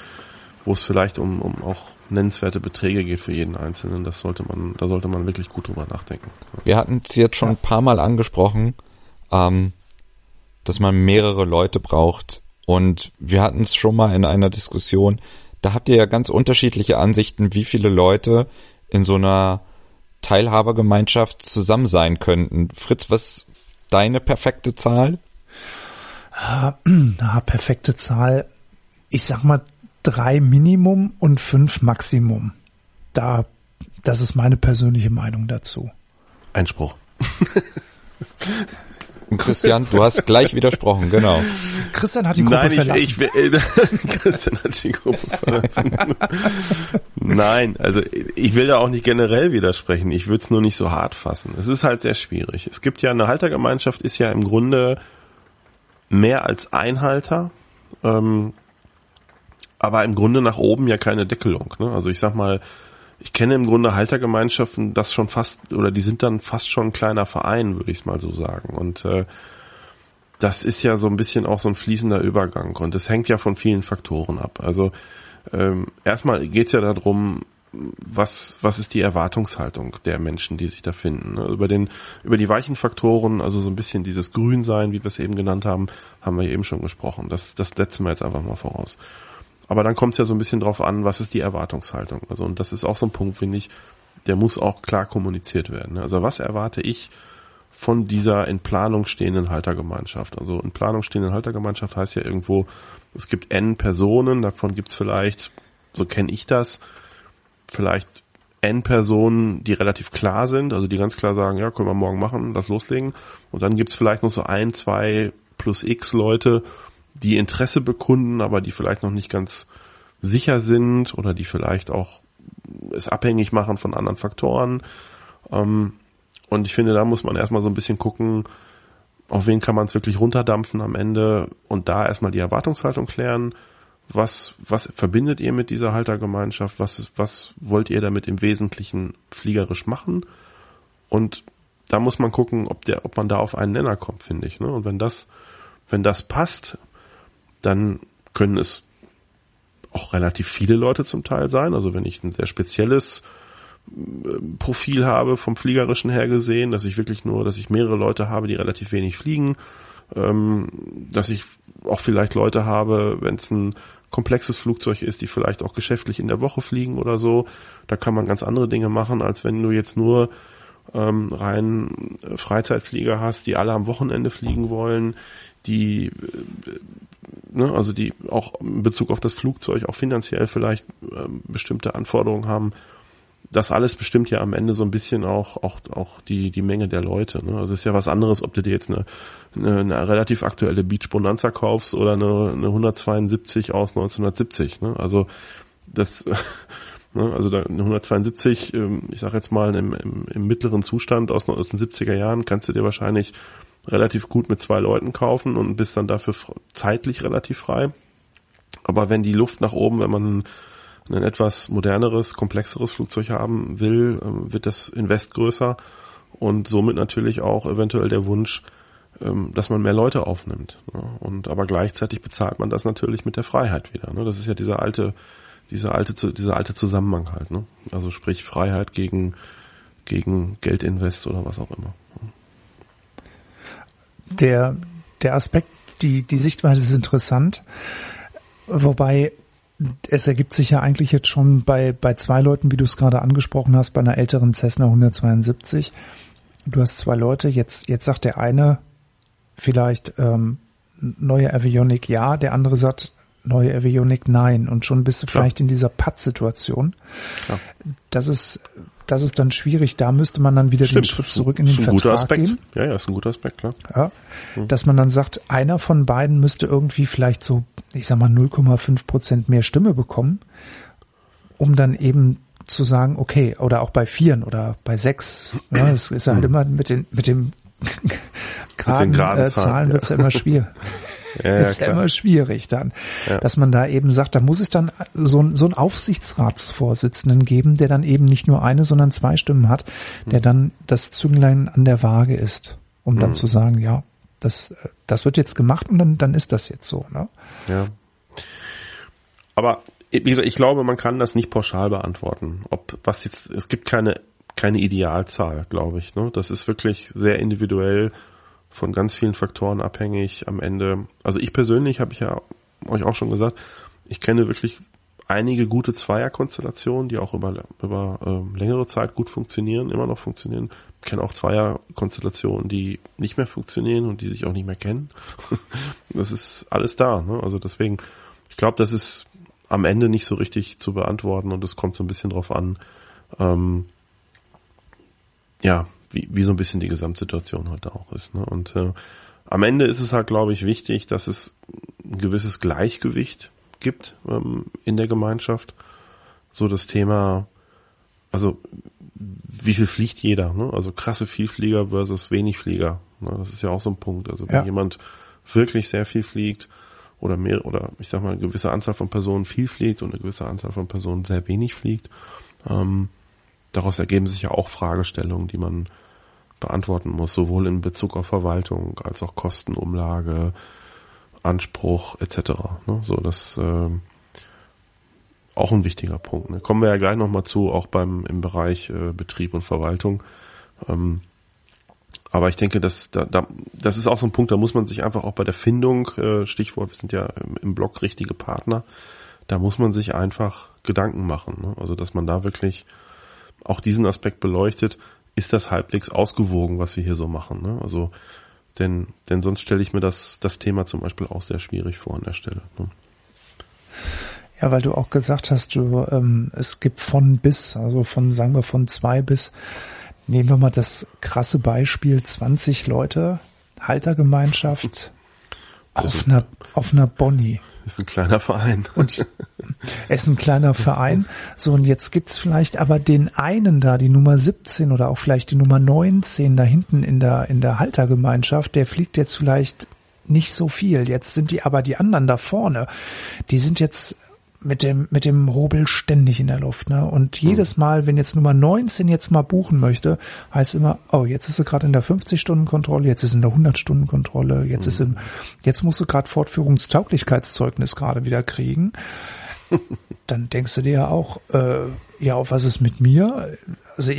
wo es vielleicht um, um auch nennenswerte Beträge geht für jeden Einzelnen. Das sollte man, da sollte man wirklich gut drüber nachdenken. Wir hatten es jetzt schon ein paar Mal angesprochen, ähm, dass man mehrere Leute braucht. Und wir hatten es schon mal in einer Diskussion. Da habt ihr ja ganz unterschiedliche Ansichten, wie viele Leute in so einer Teilhabergemeinschaft zusammen sein könnten. Fritz, was deine perfekte Zahl? Na, perfekte Zahl. Ich sag mal drei Minimum und fünf Maximum. Da, das ist meine persönliche Meinung dazu. Einspruch. Christian, du hast gleich widersprochen, genau. Christian hat die Gruppe Nein, ich, verlassen. Ich, äh, Christian hat die Gruppe verlassen. Nein, also ich will da auch nicht generell widersprechen. Ich würde es nur nicht so hart fassen. Es ist halt sehr schwierig. Es gibt ja eine Haltergemeinschaft, ist ja im Grunde mehr als ein Halter, ähm, aber im Grunde nach oben ja keine Deckelung. Ne? Also ich sag mal, ich kenne im Grunde Haltergemeinschaften, das schon fast, oder die sind dann fast schon ein kleiner Verein, würde ich es mal so sagen. Und äh, das ist ja so ein bisschen auch so ein fließender Übergang und es hängt ja von vielen Faktoren ab. Also ähm, erstmal geht's ja darum, was, was ist die Erwartungshaltung der Menschen, die sich da finden. Ne? Über den, über die weichen Faktoren, also so ein bisschen dieses Grünsein, wie wir es eben genannt haben, haben wir eben schon gesprochen. Das, das setzen wir jetzt einfach mal voraus. Aber dann kommt es ja so ein bisschen drauf an, was ist die Erwartungshaltung. Also, und das ist auch so ein Punkt, finde ich, der muss auch klar kommuniziert werden. Also was erwarte ich von dieser in Planung stehenden Haltergemeinschaft? Also in Planung stehenden Haltergemeinschaft heißt ja irgendwo, es gibt N Personen, davon gibt es vielleicht, so kenne ich das, vielleicht N Personen, die relativ klar sind, also die ganz klar sagen, ja, können wir morgen machen, das loslegen. Und dann gibt es vielleicht noch so ein, zwei plus X Leute, die Interesse bekunden, aber die vielleicht noch nicht ganz sicher sind oder die vielleicht auch es abhängig machen von anderen Faktoren. Ähm, und ich finde, da muss man erstmal so ein bisschen gucken, auf wen kann man es wirklich runterdampfen am Ende und da erstmal die Erwartungshaltung klären. Was, was verbindet ihr mit dieser Haltergemeinschaft? Was, was wollt ihr damit im Wesentlichen fliegerisch machen? Und da muss man gucken, ob der, ob man da auf einen Nenner kommt, finde ich. Ne? Und wenn das, wenn das passt, dann können es auch relativ viele Leute zum Teil sein. Also wenn ich ein sehr spezielles äh, Profil habe vom Fliegerischen her gesehen, dass ich wirklich nur, dass ich mehrere Leute habe, die relativ wenig fliegen, ähm, dass ich auch vielleicht Leute habe, wenn es ein komplexes Flugzeug ist, die vielleicht auch geschäftlich in der Woche fliegen oder so, da kann man ganz andere Dinge machen, als wenn du jetzt nur ähm, rein Freizeitflieger hast, die alle am Wochenende fliegen wollen, die ne, also die auch in Bezug auf das Flugzeug auch finanziell vielleicht ähm, bestimmte Anforderungen haben. Das alles bestimmt ja am Ende so ein bisschen auch auch auch die die Menge der Leute. Ne? Also es ist ja was anderes, ob du dir jetzt eine, eine, eine relativ aktuelle Beach Bonanza kaufst oder eine, eine 172 aus 1970. Ne? Also das also da eine 172, ähm, ich sag jetzt mal im, im, im mittleren Zustand aus den 70er Jahren kannst du dir wahrscheinlich relativ gut mit zwei Leuten kaufen und bist dann dafür zeitlich relativ frei. Aber wenn die Luft nach oben, wenn man ein etwas moderneres, komplexeres Flugzeug haben will, ähm, wird das Invest größer und somit natürlich auch eventuell der Wunsch, ähm, dass man mehr Leute aufnimmt. Und aber gleichzeitig bezahlt man das natürlich mit der Freiheit wieder. Ne? Das ist ja dieser alte, dieser alte, dieser alte Zusammenhang halt. Ne? Also sprich Freiheit gegen gegen Geldinvest oder was auch immer der, der Aspekt, die, die Sichtweise ist interessant, wobei es ergibt sich ja eigentlich jetzt schon bei, bei zwei Leuten, wie du es gerade angesprochen hast, bei einer älteren Cessna 172. Du hast zwei Leute, jetzt, jetzt sagt der eine vielleicht ähm, neue Avionik ja, der andere sagt neue Avionik nein und schon bist du vielleicht in dieser Patt-Situation. Das ist das ist dann schwierig. Da müsste man dann wieder Stimmt. den Schritt zurück in den ist ein guter Vertrag Aspekt. gehen. Ja, ja, ist ein guter Aspekt, klar. Ja, dass man dann sagt, einer von beiden müsste irgendwie vielleicht so, ich sag mal 0,5 Prozent mehr Stimme bekommen, um dann eben zu sagen, okay, oder auch bei vieren oder bei sechs. Ja, es ist ja halt immer mit den mit dem geraden, geraden äh, Zahlen, Zahlen ja. wird's ja immer schwierig. Ja, ist ja klar. immer schwierig dann, Ja. dass man da eben sagt, da muss es dann so, ein- so einen Aufsichtsratsvorsitzenden geben, der dann eben nicht nur eine, sondern zwei Stimmen hat, der dann das Zünglein an der Waage ist, um dann zu sagen, ja, das, äh, das wird jetzt gemacht und dann, dann ist das jetzt so. Ne? Ja. Aber wie gesagt, ich glaube, man kann das nicht pauschal beantworten. Ob was jetzt, es gibt keine keine Idealzahl, glaube ich. Ne? Das ist wirklich sehr individuell von ganz vielen Faktoren abhängig. Am Ende, also ich persönlich habe ich ja euch auch schon gesagt, ich kenne wirklich einige gute Zweierkonstellationen, die auch über über ähm, längere Zeit gut funktionieren, immer noch funktionieren. Ich kenne auch Zweierkonstellationen, die nicht mehr funktionieren und die sich auch nicht mehr kennen. das ist alles da. Ne? Also deswegen, ich glaube, das ist am Ende nicht so richtig zu beantworten und es kommt so ein bisschen drauf an, ähm, ja, wie, wie so ein bisschen die Gesamtsituation heute auch ist. Ne? Und äh, am Ende ist es halt, glaube ich, wichtig, dass es ein gewisses Gleichgewicht gibt ähm, in der Gemeinschaft. So das Thema, also wie viel fliegt jeder? Ne? Also krasse Vielflieger versus wenig Flieger. Ne? Das ist ja auch so ein Punkt. Also wenn Ja. jemand wirklich sehr viel fliegt oder mehr oder ich sag mal eine gewisse Anzahl von Personen viel fliegt und eine gewisse Anzahl von Personen sehr wenig fliegt, ähm, daraus ergeben sich ja auch Fragestellungen, die man beantworten muss, sowohl in Bezug auf Verwaltung als auch Kostenumlage, Anspruch etc. Ne? So, das ähm, auch ein wichtiger Punkt. Ne? Kommen wir ja gleich nochmal zu, auch beim im Bereich äh, Betrieb und Verwaltung. Ähm, aber ich denke, dass da, da, das ist auch so ein Punkt, da muss man sich einfach auch bei der Findung, äh, Stichwort, wir sind ja im, im Blog richtige Partner, da muss man sich einfach Gedanken machen. Ne? Also dass man da wirklich auch diesen Aspekt beleuchtet, ist das halbwegs ausgewogen, was wir hier so machen. Ne? Also denn, denn sonst stelle ich mir das, das Thema zum Beispiel auch sehr schwierig vor an der Stelle. Ne? Ja, weil du auch gesagt hast, du, ähm, es gibt von bis, also von, sagen wir, von zwei bis, nehmen wir mal das krasse Beispiel, 20 Leute, Haltergemeinschaft auf einer, auf einer Bonnie. Ist ein kleiner Verein. Und es ist ein kleiner Verein. So, und jetzt gibt's vielleicht aber den einen da, die Nummer 17 oder auch vielleicht die Nummer 19 da hinten in der, in der Haltergemeinschaft, der fliegt jetzt vielleicht nicht so viel. Jetzt sind die aber die anderen da vorne, die sind jetzt mit dem, mit dem Hobel ständig in der Luft, ne? Und jedes Mal, wenn jetzt Nummer 19 jetzt mal buchen möchte, heißt immer, oh, jetzt ist sie gerade in der 50-Stunden-Kontrolle, jetzt ist in der 100-Stunden-Kontrolle, jetzt ist im, jetzt musst du gerade Fortführungstauglichkeitszeugnis gerade wieder kriegen. Dann denkst du dir ja auch, äh, ja, auf was ist mit mir? Also,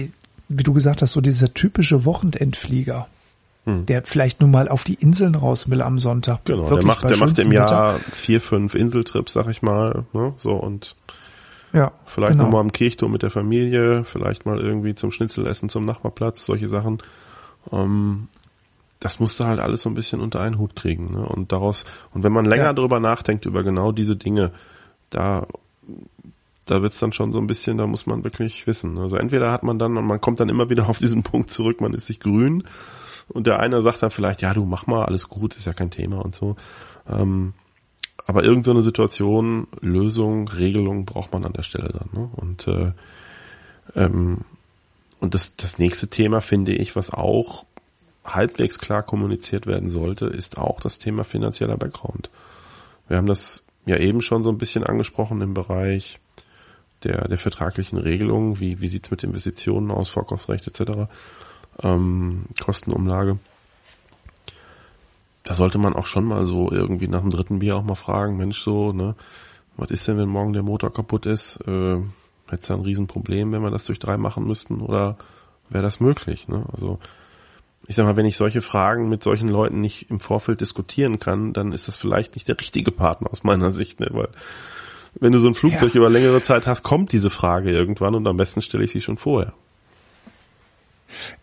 wie du gesagt hast, so dieser typische Wochenendflieger, der vielleicht nur mal auf die Inseln raus will am Sonntag. Genau, der Wirklich macht, bei der macht im schönstem Jahr vier, fünf Inseltrips, sag ich mal. Ne? So und. Ja, vielleicht genau. nochmal am Kirchturm mit der Familie, vielleicht mal irgendwie zum Schnitzelessen zum Nachbarplatz, solche Sachen. Ähm, das musst du halt alles so ein bisschen unter einen Hut kriegen. Ne? Und daraus, und wenn man länger Ja. drüber nachdenkt, über genau diese Dinge, da da wird's dann schon so ein bisschen, da muss man wirklich wissen. Also entweder hat man dann, und man kommt dann immer wieder auf diesen Punkt zurück, man ist sich grün und der eine sagt dann vielleicht, ja, du mach mal, alles gut, ist ja kein Thema und so. Ähm, aber irgendeine Situation, Lösung, Regelung braucht man an der Stelle dann. Ne? Und äh, ähm, und das, das nächste Thema finde ich, was auch halbwegs klar kommuniziert werden sollte, ist auch das Thema finanzieller Background. Wir haben das ja eben schon so ein bisschen angesprochen im Bereich der, der vertraglichen Regelungen, wie, wie sieht's mit Investitionen aus, Vorkaufsrecht etc., ähm, Kostenumlage. Da sollte man auch schon mal so irgendwie nach dem dritten Bier auch mal fragen, Mensch, so, ne, was ist denn, wenn morgen der Motor kaputt ist? Äh, Hätte es ein Riesenproblem, wenn wir das durch drei machen müssten oder wäre das möglich? Ne? Also ich sag mal, wenn ich solche Fragen mit solchen Leuten nicht im Vorfeld diskutieren kann, dann ist das vielleicht nicht der richtige Partner aus meiner Sicht, ne? weil wenn du so ein Flugzeug Ja. über längere Zeit hast, kommt diese Frage irgendwann und am besten stelle ich sie schon vorher.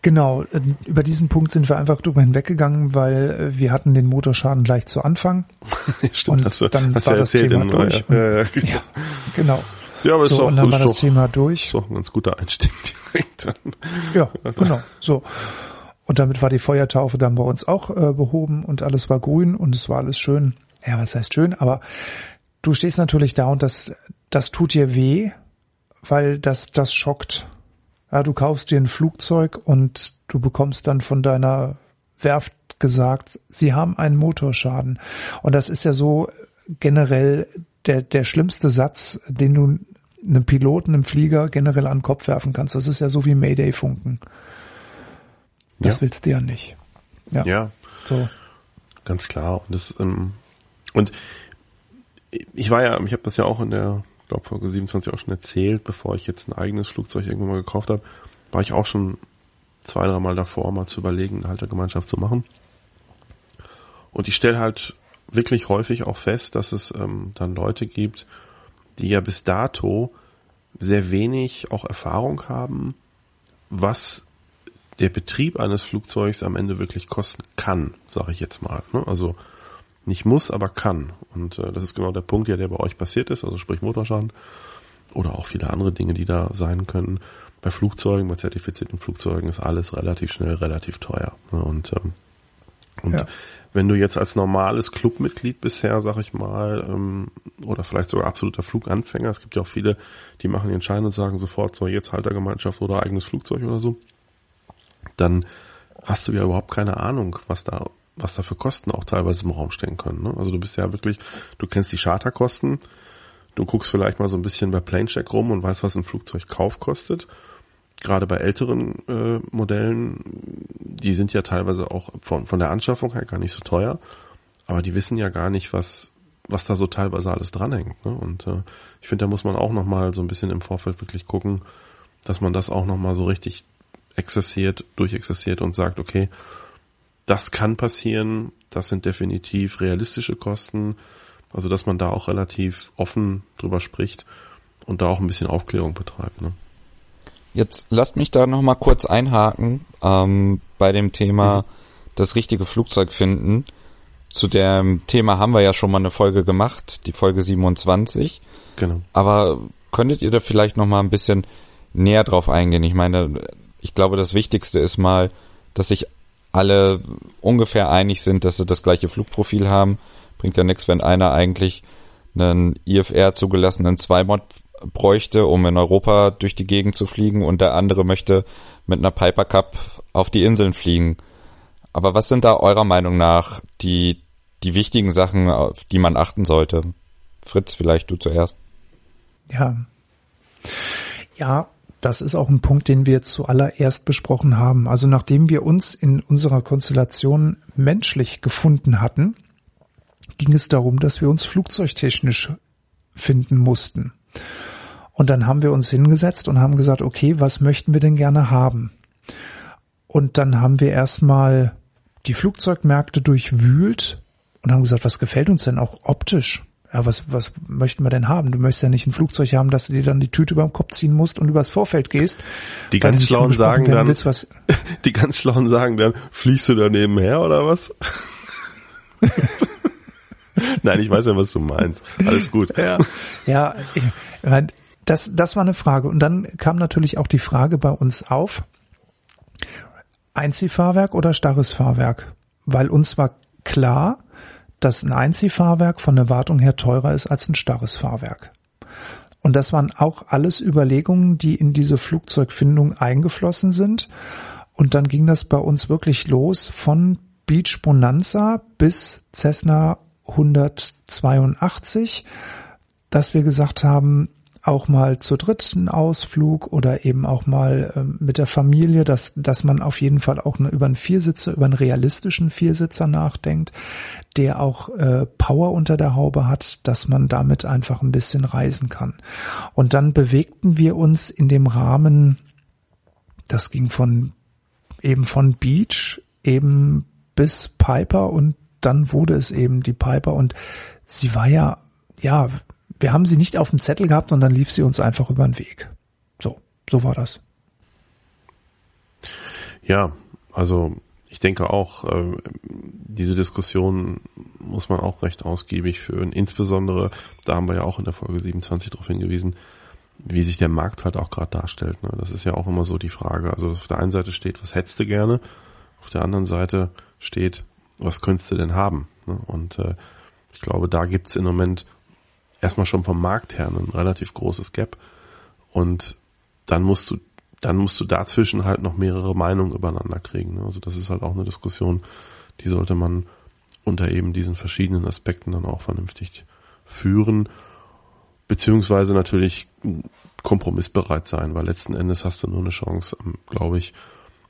Genau, äh, über diesen Punkt sind wir einfach drüber hinweggegangen, weil äh, wir hatten den Motorschaden gleich zu Anfang. Stimmt, Und hast du, dann hast war ja das Thema durch Ja, ja, ja. Genau. Ja, aber so, ist doch, und dann war das doch, Thema durch. ist doch ein ganz guter Einstieg direkt. Dann. Ja, genau. So. Und damit war die Feuertaufe dann bei uns auch äh, behoben und alles war grün und es war alles schön. Ja, was heißt schön? Aber du stehst natürlich da und das, das tut dir weh, weil das, das schockt. Ja, du kaufst dir ein Flugzeug und du bekommst dann von deiner Werft gesagt, sie haben einen Motorschaden. Und das ist ja so generell der, der schlimmste Satz, den du einem Piloten, einem Flieger generell an den Kopf werfen kannst. Das ist ja so wie Mayday-Funken. Das Ja. willst du ja nicht. Ja. Ja, So. ganz klar. Und das, ähm, und ich war ja, ich habe das ja auch in der, ich glaube Folge 27 auch schon erzählt, bevor ich jetzt ein eigenes Flugzeug irgendwann mal gekauft habe, war ich auch schon zwei, drei Mal davor, mal zu überlegen, eine Haltergemeinschaft zu machen. Und ich stelle halt wirklich häufig auch fest, dass es ähm, dann Leute gibt, die ja bis dato sehr wenig auch Erfahrung haben, was der Betrieb eines Flugzeugs am Ende wirklich kosten kann, sage ich jetzt mal. Ne? Also nicht muss, aber kann. Und äh, das ist genau der Punkt, ja, der bei euch passiert ist, also sprich Motorschaden oder auch viele andere Dinge, die da sein können. Bei Flugzeugen, bei zertifizierten Flugzeugen ist alles relativ schnell, relativ teuer. Ne? Und, ähm, und Ja. wenn du jetzt als normales Clubmitglied bisher, sag ich mal, ähm, oder vielleicht sogar absoluter Fluganfänger, es gibt ja auch viele, die machen den Schein und sagen sofort so, jetzt Haltergemeinschaft oder eigenes Flugzeug oder so, dann hast du ja überhaupt keine Ahnung, was da, was da für Kosten auch teilweise im Raum stehen können. Ne? Also du bist ja wirklich, du kennst die Charterkosten, du guckst vielleicht mal so ein bisschen bei Planecheck rum und weißt, was ein Flugzeugkauf kostet. Gerade bei älteren äh, Modellen, die sind ja teilweise auch von, von der Anschaffung her gar nicht so teuer, aber die wissen ja gar nicht, was, was da so teilweise alles dranhängt. Ne? Und äh, ich finde, da muss man auch nochmal so ein bisschen im Vorfeld wirklich gucken, dass man das auch nochmal so richtig exerziert, durchexerziert und sagt, okay, das kann passieren, das sind definitiv realistische Kosten, also dass man da auch relativ offen drüber spricht und da auch ein bisschen Aufklärung betreibt. Ne? Jetzt lasst mich da nochmal kurz einhaken ähm, bei dem Thema das richtige Flugzeug finden. Zu dem Thema haben wir ja schon mal eine Folge gemacht, die Folge 27. Genau. Aber könntet ihr da vielleicht noch mal ein bisschen näher drauf eingehen? Ich meine, ich glaube, das Wichtigste ist mal, dass sich alle ungefähr einig sind, dass sie das gleiche Flugprofil haben. Bringt ja nichts, wenn einer eigentlich einen IFR zugelassenen Zweimod bräuchte, um in Europa durch die Gegend zu fliegen und der andere möchte mit einer Piper Cup auf die Inseln fliegen. Aber was sind da eurer Meinung nach die, die wichtigen Sachen, auf die man achten sollte? Fritz, vielleicht du zuerst. Ja. Ja, das ist auch ein Punkt, den wir zuallererst besprochen haben. Also nachdem wir uns in unserer Konstellation menschlich gefunden hatten, ging es darum, dass wir uns flugzeugtechnisch finden mussten. Und dann haben wir uns hingesetzt und haben gesagt, okay, was möchten wir denn gerne haben? Und dann haben wir erstmal die Flugzeugmärkte durchwühlt und haben gesagt, was gefällt uns denn auch optisch? Ja, was, was möchten wir denn haben? Du möchtest ja nicht ein Flugzeug haben, dass du dir dann die Tüte über den Kopf ziehen musst und übers Vorfeld gehst. Die ganz Schlauen sagen dann, willst, was, die ganz Schlauen sagen dann, fliegst du da nebenher oder was? Nein, ich weiß ja, was du meinst. Alles gut. Ja, ja ich, mein, das, das war eine Frage. Und dann kam natürlich auch die Frage bei uns auf, Einziehfahrwerk oder starres Fahrwerk? Weil uns war klar, dass ein Einziehfahrwerk von der Wartung her teurer ist als ein starres Fahrwerk. Und das waren auch alles Überlegungen, die in diese Flugzeugfindung eingeflossen sind. Und dann ging das bei uns wirklich los von Beach Bonanza bis Cessna 182, dass wir gesagt haben, auch mal zu dritt einen Ausflug oder eben auch mal ähm, mit der Familie, dass, dass man auf jeden Fall auch ne, über einen Viersitzer, über einen realistischen Viersitzer nachdenkt, der auch äh, Power unter der Haube hat, dass man damit einfach ein bisschen reisen kann. Und dann bewegten wir uns in dem Rahmen, das ging von eben von Beach eben bis Piper und dann wurde es eben die Piper und sie war ja, ja, wir haben sie nicht auf dem Zettel gehabt und dann lief sie uns einfach über den Weg. So, so war das. Ja, also ich denke auch, äh, diese Diskussion muss man auch recht ausgiebig führen. Insbesondere, da haben wir ja auch in der Folge 27 darauf hingewiesen, wie sich der Markt halt auch gerade darstellt. Ne? Das ist ja auch immer so die Frage. Also auf der einen Seite steht, was hättest du gerne? Auf der anderen Seite steht, was könntest du denn haben? Ne? Und äh, ich glaube, da gibt's im Moment erstmal schon vom Markt her ein relativ großes Gap. Und dann musst du, dann musst du dazwischen halt noch mehrere Meinungen übereinander kriegen. Ne? Also das ist halt auch eine Diskussion, die sollte man unter eben diesen verschiedenen Aspekten dann auch vernünftig führen beziehungsweise natürlich kompromissbereit sein, weil letzten Endes hast du nur eine Chance, ähm, glaube ich,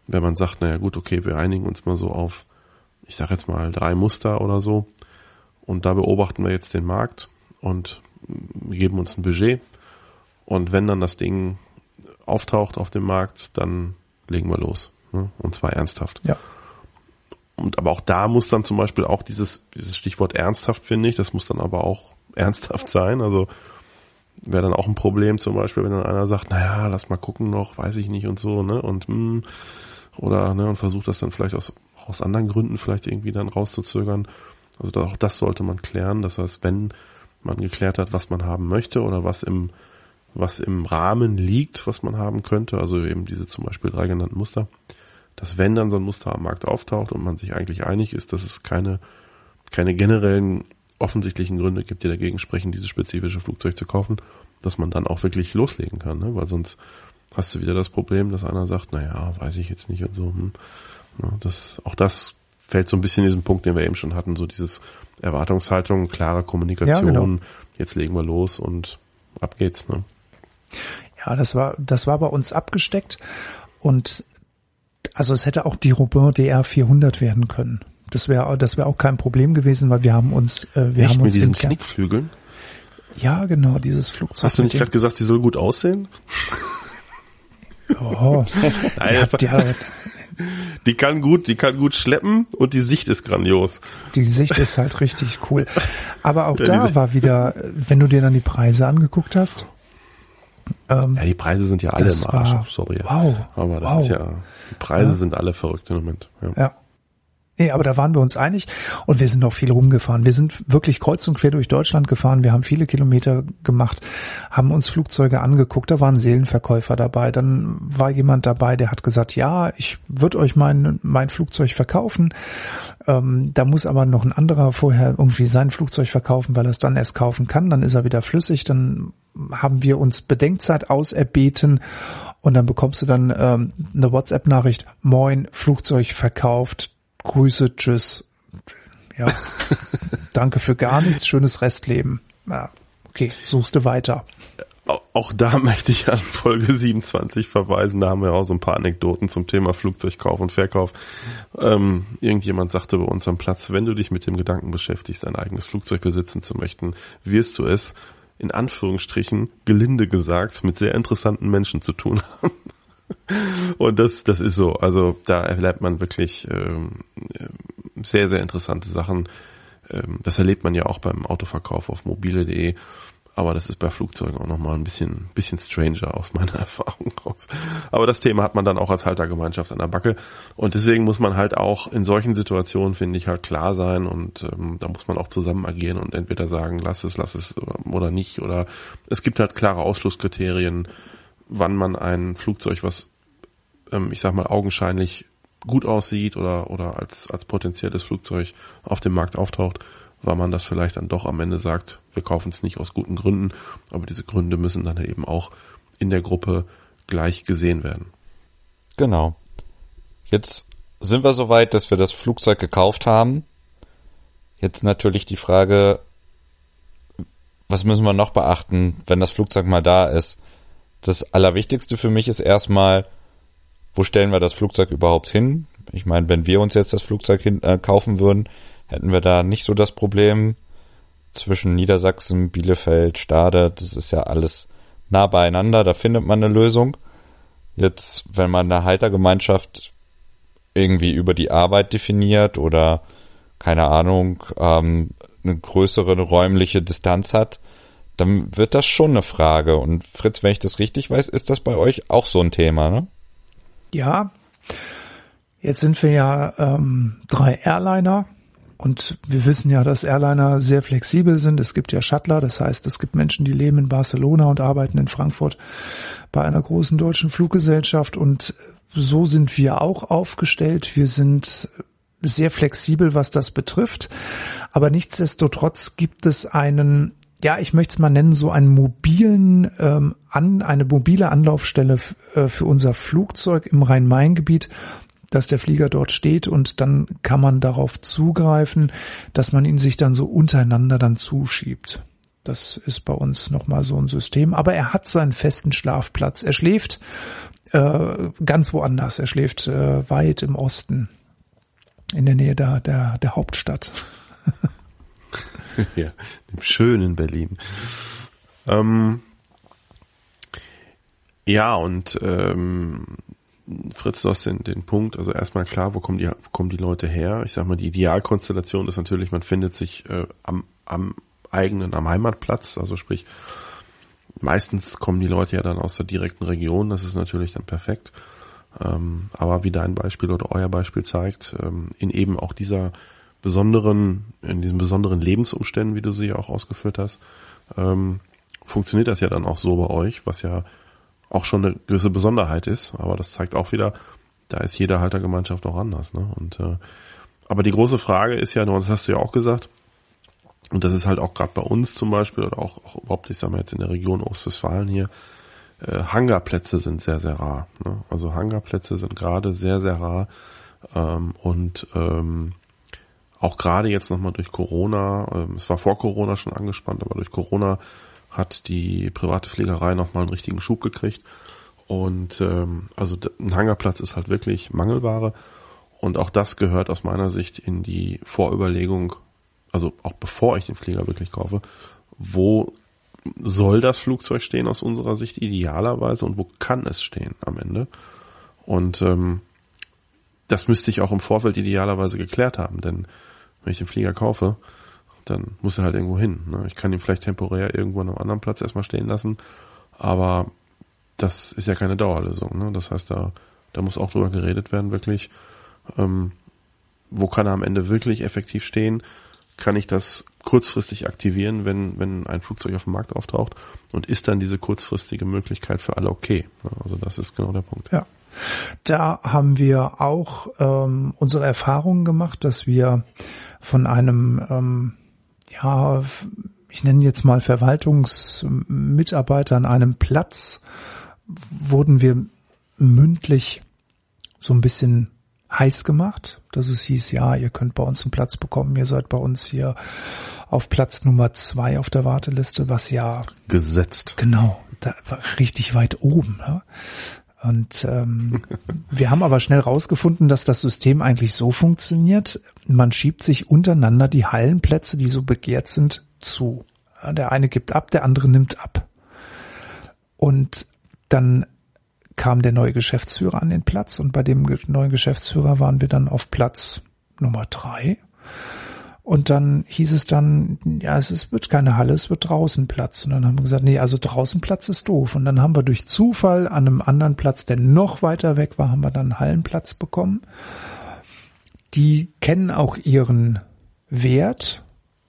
wenn man sagt, naja gut, okay, wir einigen uns mal so auf, ich sage jetzt mal drei Muster oder so und da beobachten wir jetzt den Markt und geben uns ein Budget und wenn dann das Ding auftaucht auf dem Markt, dann legen wir los ne? und zwar ernsthaft. Ja. Und aber auch da muss dann zum Beispiel auch dieses, dieses Stichwort ernsthaft, finde ich, das muss dann aber auch ernsthaft sein. Also wäre dann auch ein Problem zum Beispiel, wenn dann einer sagt, naja, lass mal gucken noch, weiß ich nicht und so, ne? Und mh, hm, oder ne, und versucht das dann vielleicht aus, aus anderen Gründen vielleicht irgendwie dann rauszuzögern. Also auch das sollte man klären. Das heißt, wenn man geklärt hat, was man haben möchte oder was im was im Rahmen liegt, was man haben könnte, also eben diese zum Beispiel drei genannten Muster, dass wenn dann so ein Muster am Markt auftaucht und man sich eigentlich einig ist, dass es keine keine generellen offensichtlichen Gründe gibt, die dagegen sprechen, dieses spezifische Flugzeug zu kaufen, dass man dann auch wirklich loslegen kann, ne? weil sonst hast du wieder das Problem, dass einer sagt, naja, weiß ich jetzt nicht und so. Hm. Ja, das, auch das fällt so ein bisschen in diesen Punkt, den wir eben schon hatten, so dieses Erwartungshaltung, klare Kommunikation, ja, genau. jetzt legen wir los und ab geht's. Ne? Ja, das war, das war bei uns abgesteckt und also es hätte auch die Robin DR 400 werden können. Das wäre das wäre auch kein Problem gewesen, weil wir haben uns äh, wir Echt haben uns mit diesen Knickflügeln. Ja, genau, dieses Flugzeug. Hast du nicht gerade gesagt, sie soll gut aussehen? Oh, Nein, die, hat, die kann gut, die kann gut schleppen und die Sicht ist grandios. Die Sicht ist halt richtig cool. Aber auch da war wieder, wenn du dir dann die Preise angeguckt hast. Ähm, ja, die Preise sind ja alle im Arsch, war, sorry. Wow. Aber das wow. ist ja, die Preise ja. sind alle verrückt im Moment. Ja. ja. Nee, aber da waren wir uns einig und wir sind noch viel rumgefahren. Wir sind wirklich kreuz und quer durch Deutschland gefahren. Wir haben viele Kilometer gemacht, haben uns Flugzeuge angeguckt. Da waren Seelenverkäufer dabei. Dann war jemand dabei, der hat gesagt, ja, ich würde euch mein, mein Flugzeug verkaufen. Ähm, da muss aber noch ein anderer vorher irgendwie sein Flugzeug verkaufen, weil er es dann erst kaufen kann. Dann ist er wieder flüssig. Dann haben wir uns Bedenkzeit auserbeten und dann bekommst du dann ähm, eine WhatsApp-Nachricht, moin, Flugzeug verkauft, Grüße, tschüss. Ja, danke für gar nichts, schönes Restleben. Ja, okay, suchst du weiter. Auch da möchte ich an Folge 27 verweisen. Da haben wir auch so ein paar Anekdoten zum Thema Flugzeugkauf und Verkauf. Ähm, irgendjemand sagte bei uns am Platz, wenn du dich mit dem Gedanken beschäftigst, ein eigenes Flugzeug besitzen zu möchten, wirst du es in Anführungsstrichen gelinde gesagt mit sehr interessanten Menschen zu tun haben. Und das, das ist so. Also da erlebt man wirklich ähm, sehr, sehr interessante Sachen. Ähm, das erlebt man ja auch beim Autoverkauf auf mobile.de. Aber das ist bei Flugzeugen auch nochmal ein bisschen, bisschen stranger aus meiner Erfahrung raus. Aber das Thema hat man dann auch als Haltergemeinschaft an der Backe. Und deswegen muss man halt auch in solchen Situationen, finde ich, halt klar sein. Und ähm, da muss man auch zusammen agieren und entweder sagen, lass es, lass es oder nicht. Oder es gibt halt klare Ausschlusskriterien wann man ein Flugzeug, was ähm, ich sag mal augenscheinlich gut aussieht oder oder als als potenzielles Flugzeug auf dem Markt auftaucht, weil man das vielleicht dann doch am Ende sagt, wir kaufen es nicht aus guten Gründen, aber diese Gründe müssen dann eben auch in der Gruppe gleich gesehen werden. Genau. Jetzt sind wir soweit, dass wir das Flugzeug gekauft haben. Jetzt natürlich die Frage, was müssen wir noch beachten, wenn das Flugzeug mal da ist? Das Allerwichtigste für mich ist erstmal, wo stellen wir das Flugzeug überhaupt hin? Ich meine, wenn wir uns jetzt das Flugzeug hin, äh, kaufen würden, hätten wir da nicht so das Problem zwischen Niedersachsen, Bielefeld, Stade. Das ist ja alles nah beieinander. Da findet man eine Lösung. Jetzt, wenn man eine Haltergemeinschaft irgendwie über die Arbeit definiert oder keine Ahnung, ähm, eine größere räumliche Distanz hat, dann wird das schon eine Frage. Und Fritz, wenn ich das richtig weiß, ist das bei euch auch so ein Thema, ne? Ja. Jetzt sind wir ja ähm, drei Airliner. Und wir wissen ja, dass Airliner sehr flexibel sind. Es gibt ja Shuttler, das heißt, es gibt Menschen, die leben in Barcelona und arbeiten in Frankfurt bei einer großen deutschen Fluggesellschaft. Und so sind wir auch aufgestellt. Wir sind sehr flexibel, was das betrifft. Aber nichtsdestotrotz gibt es einen, ja, ich möchte es mal nennen, so einen mobilen, ähm, an, eine mobile Anlaufstelle äh, für unser Flugzeug im Rhein-Main-Gebiet, dass der Flieger dort steht und dann kann man darauf zugreifen, dass man ihn sich dann so untereinander dann zuschiebt. Das ist bei uns nochmal so ein System. Aber er hat seinen festen Schlafplatz. Er schläft äh, ganz woanders. Er schläft äh, weit im Osten, in der Nähe der, der, der Hauptstadt. ja, dem schönen Berlin. Ähm, ja, und ähm, Fritz, du hast den, den Punkt, also erstmal klar, wo kommen die, wo kommen die Leute her? Ich sag mal, die Idealkonstellation ist natürlich, man findet sich äh, am, am eigenen, am Heimatplatz, also sprich, meistens kommen die Leute ja dann aus der direkten Region, das ist natürlich dann perfekt. Ähm, aber wie dein Beispiel oder euer Beispiel zeigt, ähm, in eben auch dieser besonderen, in diesen besonderen Lebensumständen, wie du sie ja auch ausgeführt hast, ähm, funktioniert das ja dann auch so bei euch, was ja auch schon eine gewisse Besonderheit ist, aber das zeigt auch wieder, da ist jede Haltergemeinschaft auch anders. Ne? Und äh, aber die große Frage ist ja, das hast du ja auch gesagt, und das ist halt auch gerade bei uns zum Beispiel oder auch, auch überhaupt, ich sag mal jetzt in der Region Ostwestfalen hier, äh, Hangarplätze sind sehr, sehr rar. Ne? Also Hangarplätze sind gerade sehr, sehr rar ähm, und ähm, auch gerade jetzt nochmal durch Corona, ähm, es war vor Corona schon angespannt, aber durch Corona hat die private Pflegerei nochmal einen richtigen Schub gekriegt. Und ähm, also ein Hangarplatz ist halt wirklich Mangelware. Und auch das gehört aus meiner Sicht in die Vorüberlegung, also auch bevor ich den Flieger wirklich kaufe, wo soll das Flugzeug stehen aus unserer Sicht idealerweise und wo kann es stehen am Ende? Und ähm, das müsste ich auch im Vorfeld idealerweise geklärt haben, denn wenn ich den Flieger kaufe, dann muss er halt irgendwo hin. Ne? Ich kann ihn vielleicht temporär irgendwo an einem anderen Platz erstmal stehen lassen, aber das ist ja keine Dauerlösung. Ne? Das heißt, da, da muss auch drüber geredet werden, wirklich. Ähm, wo kann er am Ende wirklich effektiv stehen? Kann ich das kurzfristig aktivieren, wenn, wenn ein Flugzeug auf dem Markt auftaucht? Und ist dann diese kurzfristige Möglichkeit für alle okay? Also das ist genau der Punkt. Ja. Da haben wir auch ähm, unsere Erfahrungen gemacht, dass wir von einem ähm, ja, ich nenne jetzt mal Verwaltungsmitarbeiter an einem Platz, wurden wir mündlich so ein bisschen heiß gemacht, dass es hieß, ja, ihr könnt bei uns einen Platz bekommen, ihr seid bei uns hier auf Platz Nummer zwei auf der Warteliste, was ja gesetzt. Genau, da war richtig weit oben. Ne? Und ähm, wir haben aber schnell rausgefunden, dass das System eigentlich so funktioniert. Man schiebt sich untereinander die Hallenplätze, die so begehrt sind, zu. Der eine gibt ab, der andere nimmt ab. Und dann kam der neue Geschäftsführer an den Platz und bei dem neuen Geschäftsführer waren wir dann auf Platz Nummer drei. Und dann hieß es dann, ja, es ist, wird keine Halle, es wird draußen Platz. Und dann haben wir gesagt, nee, also draußen Platz ist doof. Und dann haben wir durch Zufall an einem anderen Platz, der noch weiter weg war, haben wir dann einen Hallenplatz bekommen. Die kennen auch ihren Wert.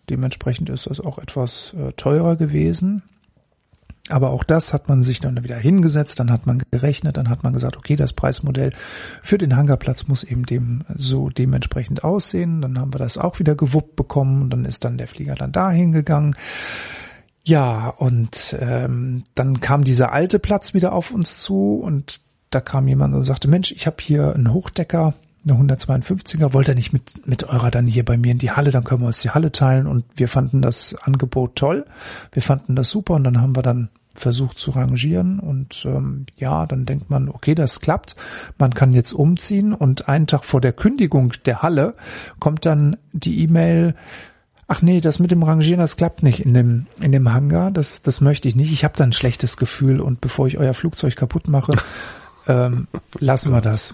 Dementsprechend ist das auch etwas äh, teurer gewesen. Aber auch das hat man sich dann wieder hingesetzt, dann hat man gerechnet, dann hat man gesagt, okay, das Preismodell für den Hangarplatz muss eben dem so dementsprechend aussehen. Dann haben wir das auch wieder gewuppt bekommen und dann ist dann der Flieger dann dahin gegangen. Ja, und ähm, dann kam dieser alte Platz wieder auf uns zu und da kam jemand und sagte, Mensch, ich habe hier einen Hochdecker, eine 152er, wollt ihr nicht mit, mit eurer dann hier bei mir in die Halle, dann können wir uns die Halle teilen. Und wir fanden das Angebot toll, wir fanden das super. Und dann haben wir dann versucht zu rangieren. Und ähm, ja, dann denkt man, okay, das klappt, man kann jetzt umziehen. Und einen Tag vor der Kündigung der Halle kommt dann die E-Mail, ach nee, das mit dem Rangieren, das klappt nicht in dem in dem Hangar, das das möchte ich nicht, ich habe da ein schlechtes Gefühl. Und bevor ich euer Flugzeug kaputt mache, ähm, lassen wir das.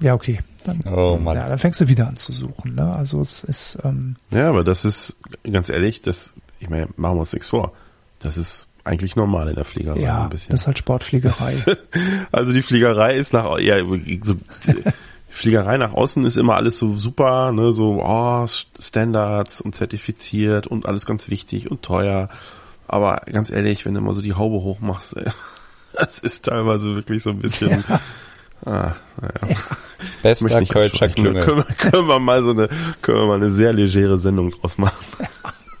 Ja, okay. Dann, oh Mann. Ja, dann fängst du wieder an zu suchen. Ne? Also es ist. Ähm, ja, aber das ist ganz ehrlich, das, ich meine, machen wir uns nichts vor. Das ist eigentlich normal in der Fliegerei ja, ein bisschen. Das ist halt Sportfliegerei. also die Fliegerei ist nach ja so Fliegerei nach außen ist immer alles so super, ne, so oh, Standards und zertifiziert und alles ganz wichtig und teuer. Aber ganz ehrlich, wenn du mal so die Haube hochmachst, ey, das ist teilweise wirklich so ein bisschen. Ja. Ah, naja. Ja. Bester Kölscher Klüngel. Können, können wir mal so eine, können wir mal eine sehr legere Sendung draus machen.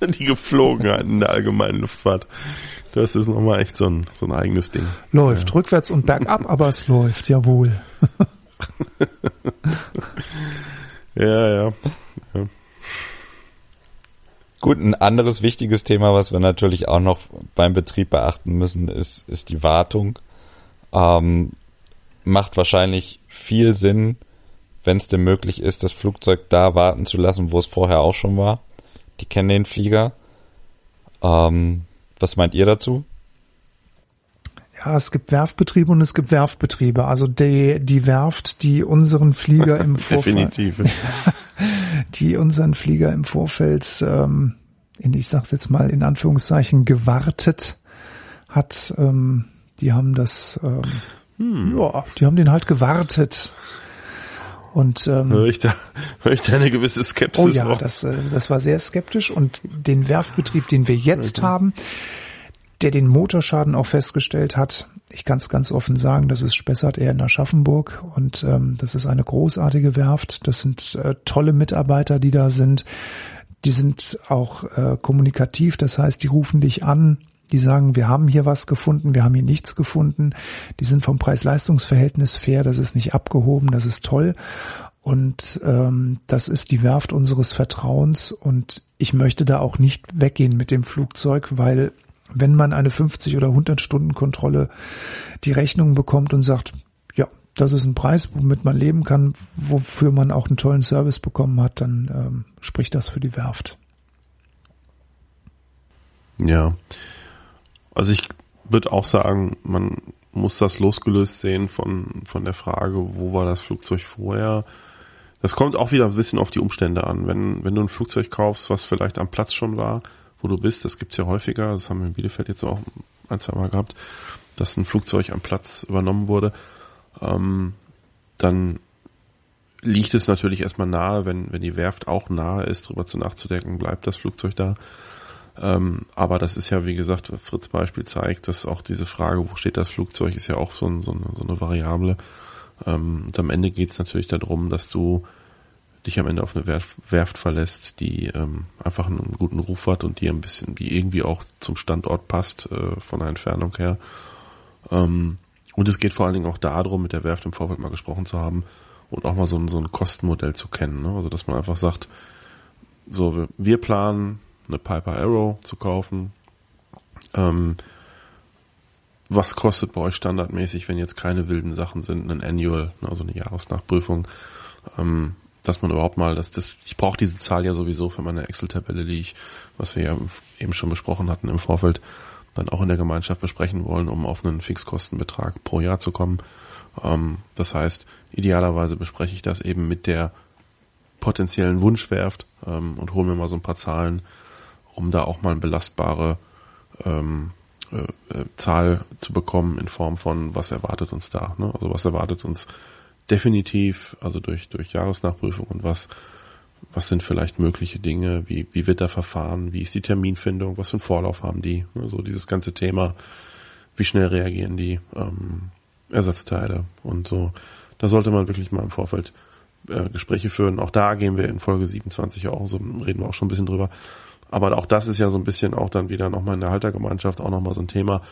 die Geflogenheiten der allgemeinen Luftfahrt. Das ist nochmal echt so ein, so ein eigenes Ding. Läuft, ja. rückwärts und bergab, aber es läuft, jawohl. ja, ja, ja. Gut, ein anderes wichtiges Thema, was wir natürlich auch noch beim Betrieb beachten müssen, ist, ist die Wartung. Ähm, macht wahrscheinlich viel Sinn, wenn es denn möglich ist, das Flugzeug da warten zu lassen, wo es vorher auch schon war. Die kennen den Flieger. Ähm, was meint ihr dazu? Ja, es gibt Werftbetriebe und es gibt Werftbetriebe. Also die, die Werft, die unseren Flieger im Vorfeld, Definitiv. die unseren Flieger im Vorfeld, ähm, in, ich sag's jetzt mal in Anführungszeichen, gewartet hat, ähm, die haben das, ähm, hm. ja, die haben den halt gewartet. Und ähm, höre ich da, höre ich da eine gewisse Skepsis. Oh ja, das, äh, das war sehr skeptisch. Und den Werftbetrieb, den wir jetzt okay. haben, der den Motorschaden auch festgestellt hat, ich kann es ganz offen sagen, das ist Spessart eher in Aschaffenburg und ähm, das ist eine großartige Werft. Das sind äh, tolle Mitarbeiter, die da sind. Die sind auch äh, kommunikativ, das heißt, die rufen dich an, die sagen, wir haben hier was gefunden, wir haben hier nichts gefunden. Die sind vom Preis-Leistungs-Verhältnis fair, das ist nicht abgehoben, das ist toll. Und ähm, das ist die Werft unseres Vertrauens. Und ich möchte da auch nicht weggehen mit dem Flugzeug, weil wenn man eine 50 oder 100 Stunden Kontrolle die Rechnung bekommt und sagt, ja, das ist ein Preis, womit man leben kann, wofür man auch einen tollen Service bekommen hat, dann ähm, spricht das für die Werft. Ja, also ich würde auch sagen, man muss das losgelöst sehen von, von der Frage, wo war das Flugzeug vorher. Das kommt auch wieder ein bisschen auf die Umstände an. Wenn, wenn du ein Flugzeug kaufst, was vielleicht am Platz schon war, wo du bist, das gibt's ja häufiger, das haben wir in Bielefeld jetzt auch ein, zwei Mal gehabt, dass ein Flugzeug am Platz übernommen wurde, ähm, dann liegt es natürlich erstmal nahe, wenn, wenn die Werft auch nahe ist, darüber zu nachzudenken, bleibt das Flugzeug da. Ähm, aber das ist ja, wie gesagt, Fritz Beispiel zeigt, dass auch diese Frage, wo steht das Flugzeug, ist ja auch so, ein, so, eine, so eine Variable. Ähm, und am Ende geht es natürlich darum, dass du dich am Ende auf eine Werft, Werft verlässt, die ähm, einfach einen guten Ruf hat und die ein bisschen, die irgendwie auch zum Standort passt, äh, von der Entfernung her. Ähm, und es geht vor allen Dingen auch darum, mit der Werft im Vorfeld mal gesprochen zu haben und auch mal so ein, so ein Kostenmodell zu kennen. Ne? Also dass man einfach sagt, so, wir planen eine Piper Arrow zu kaufen. Ähm, was kostet bei euch standardmäßig, wenn jetzt keine wilden Sachen sind, ein Annual, also eine Jahresnachprüfung, ähm, dass man überhaupt mal, dass das, ich brauche diese Zahl ja sowieso für meine Excel-Tabelle, die ich, was wir ja eben schon besprochen hatten im Vorfeld, dann auch in der Gemeinschaft besprechen wollen, um auf einen Fixkostenbetrag pro Jahr zu kommen. Ähm, das heißt, idealerweise bespreche ich das eben mit der potenziellen Wunschwerft ähm, und hole mir mal so ein paar Zahlen, um da auch mal eine belastbare ähm, äh, äh, Zahl zu bekommen in Form von, was erwartet uns da. Ne? Also was erwartet uns definitiv, also durch, durch Jahresnachprüfung und was, was sind vielleicht mögliche Dinge, wie, wie wird da verfahren, wie ist die Terminfindung, was für einen Vorlauf haben die, ne? so dieses ganze Thema, wie schnell reagieren die ähm, Ersatzteile und so. Da sollte man wirklich mal im Vorfeld äh, Gespräche führen. Auch da gehen wir in Folge 27 auch, so reden wir auch schon ein bisschen drüber, aber auch das ist ja so ein bisschen auch dann wieder nochmal in der Haltergemeinschaft auch nochmal so ein Thema.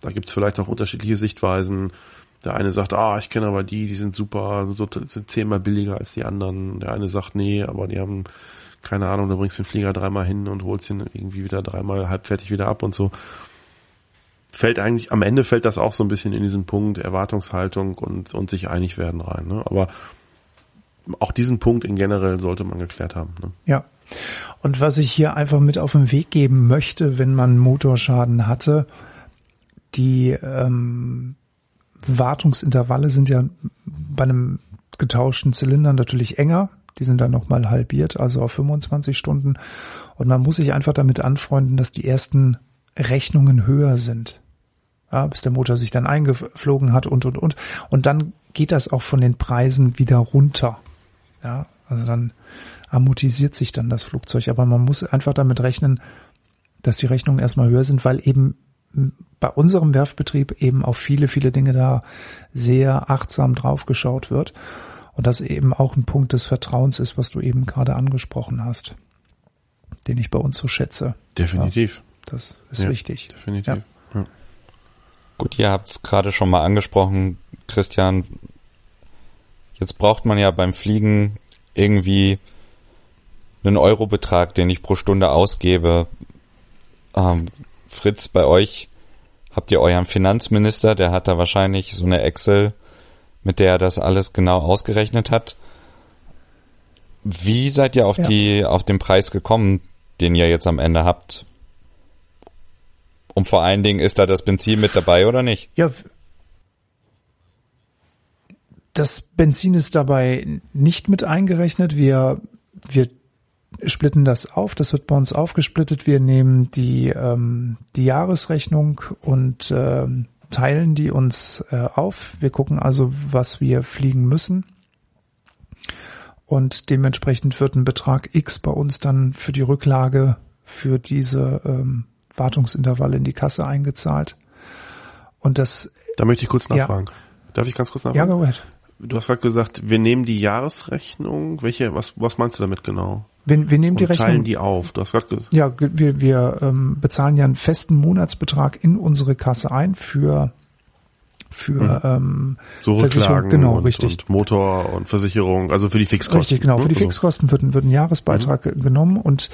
Da gibt es vielleicht auch unterschiedliche Sichtweisen. Der eine sagt, ah, ich kenne aber die, die sind super, sind zehnmal billiger als die anderen. Der eine sagt, nee, aber die haben, keine Ahnung, da bringst du den Flieger dreimal hin und holst ihn irgendwie wieder dreimal halbfertig wieder ab und so. Fällt eigentlich, am Ende fällt das auch so ein bisschen in diesen Punkt Erwartungshaltung und, und sich einig werden rein. Ne? Aber auch diesen Punkt in generell sollte man geklärt haben. Ne? Ja, und was ich hier einfach mit auf den Weg geben möchte, wenn man Motorschaden hatte, die ähm, Wartungsintervalle sind ja bei einem getauschten Zylinder natürlich enger. Die sind dann nochmal halbiert, also auf 25 Stunden. Und man muss sich einfach damit anfreunden, dass die ersten Rechnungen höher sind. ja, bis der Motor sich dann eingeflogen hat und und und. Und dann geht das auch von den Preisen wieder runter. Ja, also dann amortisiert sich dann das Flugzeug. Aber man muss einfach damit rechnen, dass die Rechnungen erstmal höher sind, weil eben bei unserem Werftbetrieb eben auf viele, viele Dinge da sehr achtsam draufgeschaut wird. Und das eben auch ein Punkt des Vertrauens ist, was du eben gerade angesprochen hast, den ich bei uns so schätze. Definitiv. Ja, das ist ja, wichtig. Definitiv. Ja. Gut, ihr habt es gerade schon mal angesprochen, Christian. Jetzt braucht man ja beim Fliegen irgendwie einen Eurobetrag, den ich pro Stunde ausgebe. Ähm, Fritz, bei euch habt ihr euren Finanzminister, der hat da wahrscheinlich so eine Excel, mit der er das alles genau ausgerechnet hat. Wie seid ihr auf Ja. die, auf den Preis gekommen, den ihr jetzt am Ende habt? Und vor allen Dingen, ist da das Benzin mit dabei oder nicht? Ja, das Benzin ist dabei nicht mit eingerechnet. Wir, wir splitten das auf. Das wird bei uns aufgesplittet. Wir nehmen die, ähm, die Jahresrechnung und ähm, teilen die uns äh, auf. Wir gucken also, was wir fliegen müssen. Und dementsprechend wird ein Betrag X bei uns dann für die Rücklage für diese ähm, Wartungsintervalle in die Kasse eingezahlt. Und das, Da möchte ich kurz Ja. nachfragen. Darf ich ganz kurz ja, nachfragen? go ahead. Du hast gerade gesagt, wir nehmen die Jahresrechnung. Welche, was, was meinst du damit genau? Wir, wir nehmen die Und Rechnung. teilen die auf. Du hast gerade gesagt, Ja, wir, wir ähm, bezahlen ja einen festen Monatsbetrag in unsere Kasse ein für für ähm, so Versicherung, genau, und, richtig. und Motor und Versicherung, also für die Fixkosten. Richtig, genau. ne? Für die Also- Fixkosten wird, ein- wird ein Jahresbeitrag ge- genommen und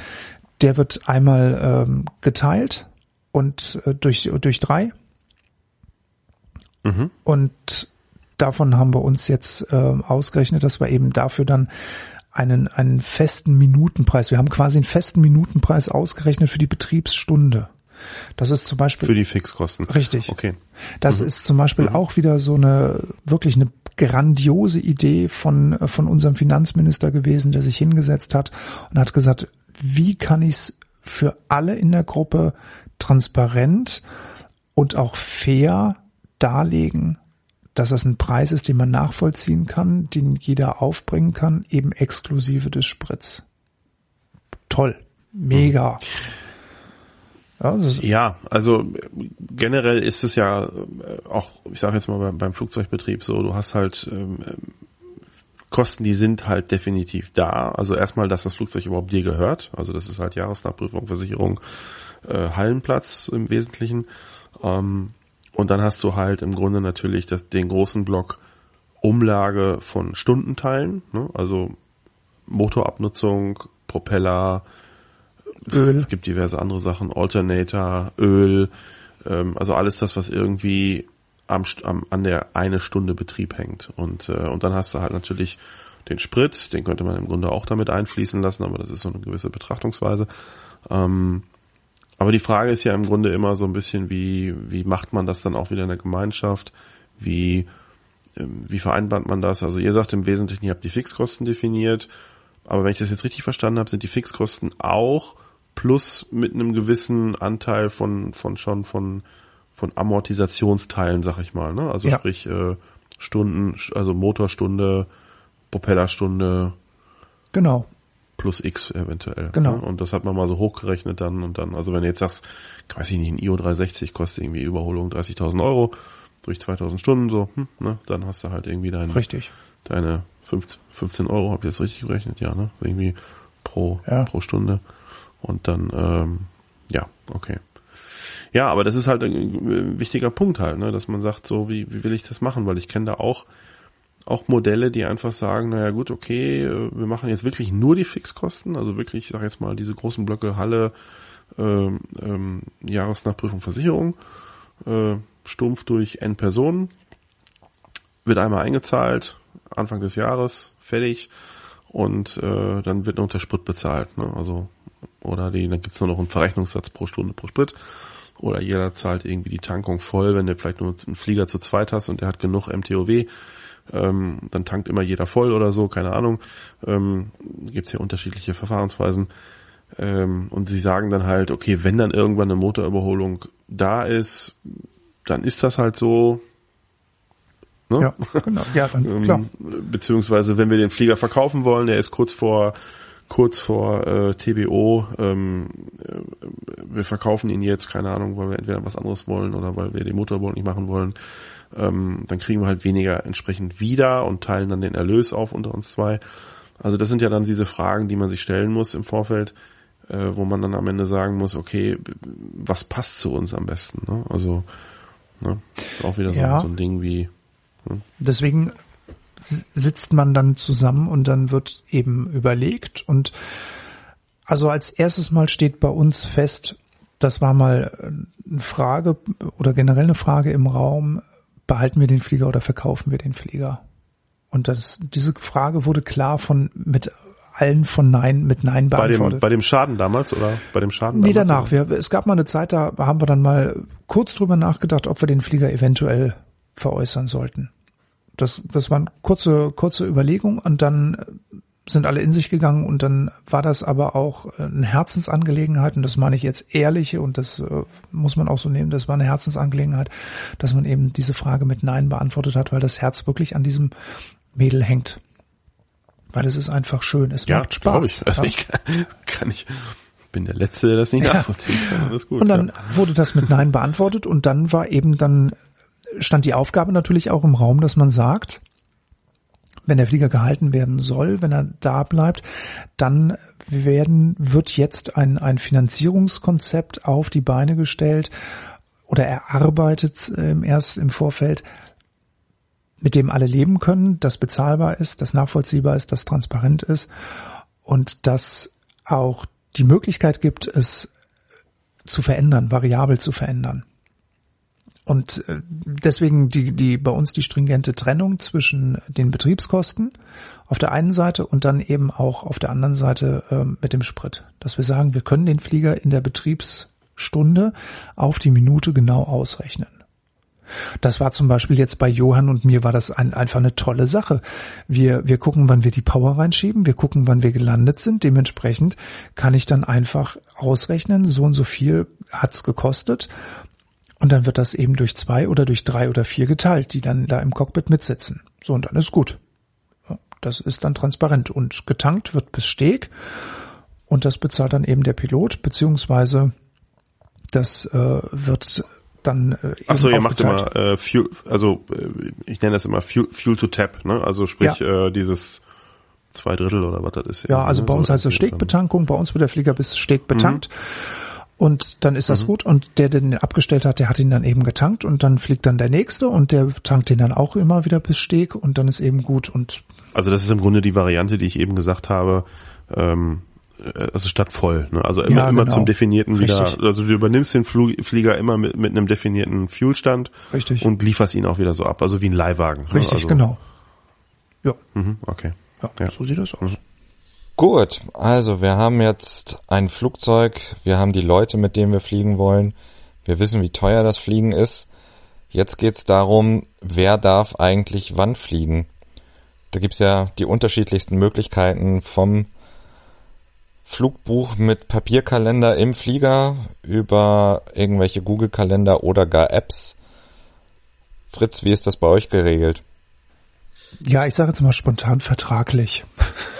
der wird einmal ähm, geteilt und äh, durch, durch drei. Mhm. Und davon haben wir uns jetzt ähm, ausgerechnet, dass wir eben dafür dann einen, einen festen Minutenpreis, wir haben quasi einen festen Minutenpreis ausgerechnet für die Betriebsstunde. Das ist zum Beispiel Für die Fixkosten. Richtig. Okay. Das ist zum Beispiel auch wieder so eine wirklich eine grandiose Idee von von unserem Finanzminister gewesen, der sich hingesetzt hat und hat gesagt, wie kann ich es für alle in der Gruppe transparent und auch fair darlegen, dass das ein Preis ist, den man nachvollziehen kann, den jeder aufbringen kann, eben exklusive des Spritz. Toll, mega. Ja, Ja, also generell ist es ja äh, auch, ich sage jetzt mal beim, Flugzeugbetrieb so, du hast halt ähm, Kosten, die sind halt definitiv da. Also erstmal, dass das Flugzeug überhaupt dir gehört. Also das ist halt Jahresnachprüfung, Versicherung, äh, Hallenplatz im Wesentlichen. Ähm, und dann hast du halt im Grunde natürlich das, den großen Block Umlage von Stundenteilen, ne? also Motorabnutzung, Propeller, Öl. es gibt diverse andere Sachen, Alternator, Öl, ähm, also alles das, was irgendwie am, am, an der eine Stunde Betrieb hängt. Und, äh, und dann hast du halt natürlich den Sprit, den könnte man im Grunde auch damit einfließen lassen, aber das ist so eine gewisse Betrachtungsweise. Ähm, aber die Frage ist ja im Grunde immer so ein bisschen, wie, wie macht man das dann auch wieder in der Gemeinschaft? Wie, ähm, wie vereinbart man das? Also ihr sagt im Wesentlichen, ihr habt die Fixkosten definiert, aber wenn ich das jetzt richtig verstanden habe, sind die Fixkosten auch plus mit einem gewissen Anteil von, von schon von, von Amortisationsteilen, sag ich mal. Ne? Also Ja. sprich äh, Stunden, also Motorstunde, Propellerstunde Genau. Plus X eventuell. Genau. Ne? Und das hat man mal so hochgerechnet dann und dann, also wenn du jetzt sagst, weiß ich nicht, ein IO 360 kostet irgendwie Überholung 30.000 Euro durch 2000 Stunden, so, hm, ne, dann hast du halt irgendwie dein, Richtig. deine 15, 15 Euro, hab ich jetzt richtig gerechnet, ja, ne? Irgendwie pro, Ja. pro Stunde. Und dann, ähm, ja, okay. Ja, aber das ist halt ein wichtiger Punkt halt, ne, dass man sagt, so, wie, wie will ich das machen? Weil ich kenne da auch, auch Modelle, die einfach sagen, naja gut, okay, äh, wir machen jetzt wirklich nur die Fixkosten, also wirklich, ich sag jetzt mal, diese großen Blöcke Halle, ähm, ähm, Jahresnachprüfung, Versicherung, äh, stumpf durch N Personen, wird einmal eingezahlt, Anfang des Jahres, fertig, und äh, dann wird noch der Sprit bezahlt, ne? Also, oder die, dann gibt's nur noch einen Verrechnungssatz pro Stunde pro Sprit. Oder jeder zahlt irgendwie die Tankung voll, wenn du vielleicht nur einen Flieger zu zweit hast und der hat genug MTOW, ähm, dann tankt immer jeder voll oder so, keine Ahnung. Ähm, Gibt ja unterschiedliche Verfahrensweisen. Ähm, und sie sagen dann halt, okay, wenn dann irgendwann eine Motorüberholung da ist, dann ist das halt so. Ne? Ja, genau. Ja, dann, ähm, klar. Beziehungsweise, wenn wir den Flieger verkaufen wollen, der ist kurz vor kurz vor äh, TBO. Ähm, äh, wir verkaufen ihn jetzt, keine Ahnung, weil wir entweder was anderes wollen oder weil wir den Motorboot nicht machen wollen. Ähm, dann kriegen wir halt weniger entsprechend wieder und teilen dann den Erlös auf unter uns zwei. Also das sind ja dann diese Fragen, die man sich stellen muss im Vorfeld, äh, wo man dann am Ende sagen muss, okay, was passt zu uns am besten? Ne? Also ne? ist auch wieder so, ja. so ein Ding wie. Ne? Deswegen sitzt man dann zusammen und dann wird eben überlegt und also als erstes Mal steht bei uns fest, das war mal eine Frage oder generell eine Frage im Raum, behalten wir den Flieger oder verkaufen wir den Flieger? Und das, diese Frage wurde klar von mit allen von Nein mit Nein beantwortet. Bei dem, bei dem Schaden damals oder bei dem Schaden nee, danach. Wir, es gab mal eine Zeit, da haben wir dann mal kurz drüber nachgedacht, ob wir den Flieger eventuell veräußern sollten. Das, das waren kurze, kurze Überlegungen und dann sind alle in sich gegangen und dann war das aber auch eine Herzensangelegenheit und das meine ich jetzt ehrliche und das äh, muss man auch so nehmen, das war eine Herzensangelegenheit, dass man eben diese Frage mit Nein beantwortet hat, weil das Herz wirklich an diesem Mädel hängt. Weil es ist einfach schön, es ja, macht Spaß. Ich. Also ja. ich kann, kann ich bin der Letzte, der das nicht ja. nachvollziehen kann. Das gut, und dann ja. wurde das mit Nein beantwortet und dann war eben dann stand die Aufgabe natürlich auch im Raum, dass man sagt, wenn der Flieger gehalten werden soll, wenn er da bleibt, dann werden, wird jetzt ein, ein Finanzierungskonzept auf die Beine gestellt oder erarbeitet äh, erst im Vorfeld, mit dem alle leben können, das bezahlbar ist, das nachvollziehbar ist, das transparent ist und das auch die Möglichkeit gibt, es zu verändern, variabel zu verändern. Und äh, deswegen die, die bei uns die stringente Trennung zwischen den Betriebskosten auf der einen Seite und dann eben auch auf der anderen Seite äh, mit dem Sprit. Dass wir sagen, wir können den Flieger in der Betriebsstunde auf die Minute genau ausrechnen. Das war zum Beispiel jetzt bei Johann und mir war das ein, einfach eine tolle Sache. Wir, wir gucken, wann wir die Power reinschieben, wir gucken, wann wir gelandet sind. Dementsprechend kann ich dann einfach ausrechnen, so und so viel hat's gekostet und dann wird das eben durch zwei oder durch drei oder vier geteilt, die dann da im Cockpit mitsitzen. So, und dann ist gut. Das ist dann transparent. Und getankt wird bis Steg. Und das bezahlt dann eben der Pilot, beziehungsweise das äh, wird dann äh, Ach so, ihr macht immer äh, Fuel, also äh, ich nenne das immer Fuel, Fuel to Tap, ne? Also sprich ja. äh, dieses zwei Drittel oder was das ist. Ja, also bei uns heißt es Stegbetankung, bei uns wird der Flieger bis Steg betankt. Mhm. Und dann ist das mhm. gut. Und der, der den abgestellt hat, der hat ihn dann eben getankt und dann fliegt dann der nächste und der tankt den dann auch immer wieder bis Steg und dann ist eben gut und. Also das ist im Grunde die Variante, die ich eben gesagt habe, ähm, also statt voll. Ne? Also immer, ja, immer genau. zum definierten wieder. Richtig. Also du übernimmst den Flieger immer mit, mit einem definierten Fuelstand Richtig. und lieferst ihn auch wieder so ab. Also wie ein Leihwagen. Ne? Richtig, also, genau. Ja. Mhm, okay. Ja, ja, so sieht das aus. Gut, also wir haben jetzt ein Flugzeug, wir haben die Leute, mit denen wir fliegen wollen, wir wissen, wie teuer das Fliegen ist. Jetzt geht's darum, wer darf eigentlich wann fliegen. Da gibt's ja die unterschiedlichsten Möglichkeiten vom Flugbuch mit Papierkalender im Flieger über irgendwelche Google-Kalender oder gar Apps. Fritz, wie ist das bei euch geregelt? Ja, ich sage jetzt mal spontan vertraglich.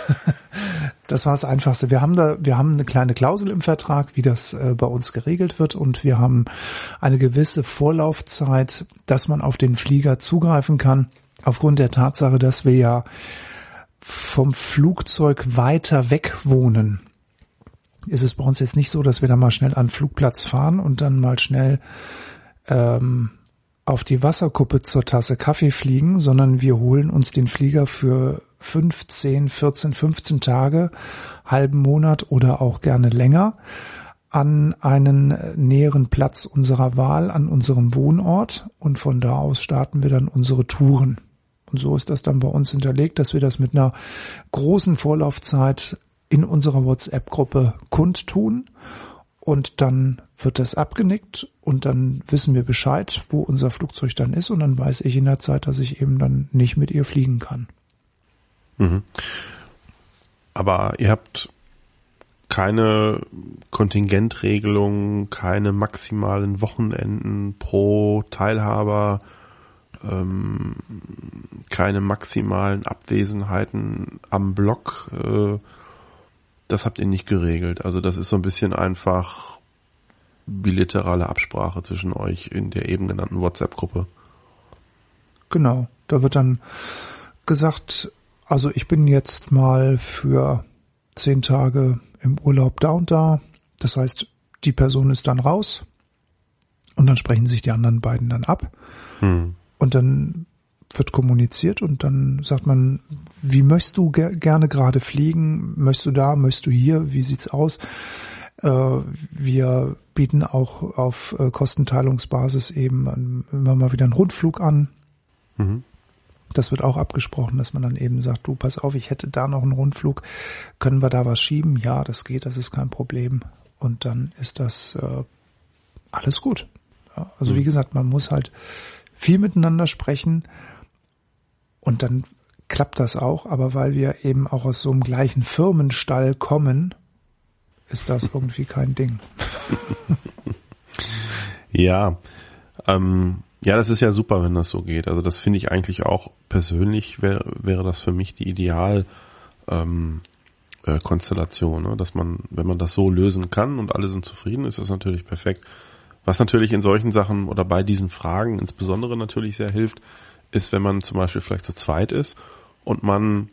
das war das Einfachste. Wir haben da, wir haben eine kleine Klausel im Vertrag, wie das äh, bei uns geregelt wird und wir haben eine gewisse Vorlaufzeit, dass man auf den Flieger zugreifen kann, aufgrund der Tatsache, dass wir ja vom Flugzeug weiter weg wohnen. Ist es bei uns jetzt nicht so, dass wir da mal schnell an den Flugplatz fahren und dann mal schnell ähm, auf die Wasserkuppe zur Tasse Kaffee fliegen, sondern wir holen uns den Flieger für 15, 14, 15 Tage, halben Monat oder auch gerne länger an einen näheren Platz unserer Wahl, an unserem Wohnort und von da aus starten wir dann unsere Touren. Und so ist das dann bei uns hinterlegt, dass wir das mit einer großen Vorlaufzeit in unserer WhatsApp-Gruppe kundtun und dann wird das abgenickt und dann wissen wir Bescheid, wo unser Flugzeug dann ist und dann weiß ich in der Zeit, dass ich eben dann nicht mit ihr fliegen kann. Mhm. Aber ihr habt keine Kontingentregelung, keine maximalen Wochenenden pro Teilhaber, ähm, keine maximalen Abwesenheiten am Block. Äh, das habt ihr nicht geregelt. Also das ist so ein bisschen einfach bilaterale Absprache zwischen euch in der eben genannten WhatsApp-Gruppe. Genau. Da wird dann gesagt, also ich bin jetzt mal für zehn Tage im Urlaub da und da. Das heißt, die Person ist dann raus und dann sprechen sich die anderen beiden dann ab. Hm. Und dann wird kommuniziert und dann sagt man, wie möchtest du ger gerne gerade fliegen? Möchtest du da? Möchtest du hier? Wie sieht's aus? Äh, wir bieten auch auf äh, Kostenteilungsbasis eben immer mal wieder einen Rundflug an. Mhm. Das wird auch abgesprochen, dass man dann eben sagt, du pass auf, ich hätte da noch einen Rundflug, können wir da was schieben? Ja, das geht, das ist kein Problem. Und dann ist das äh, alles gut. Ja, also mhm. wie gesagt, man muss halt viel miteinander sprechen und dann klappt das auch, aber weil wir eben auch aus so einem gleichen Firmenstall kommen, ist das irgendwie kein Ding. ja, ähm, ja, das ist ja super, wenn das so geht. Also das finde ich eigentlich auch persönlich wäre wäre das für mich die Ideal ähm, äh, Konstellation, ne? dass man, wenn man das so lösen kann und alle sind zufrieden, ist das natürlich perfekt. Was natürlich in solchen Sachen oder bei diesen Fragen insbesondere natürlich sehr hilft, ist, wenn man zum Beispiel vielleicht zu zweit ist und man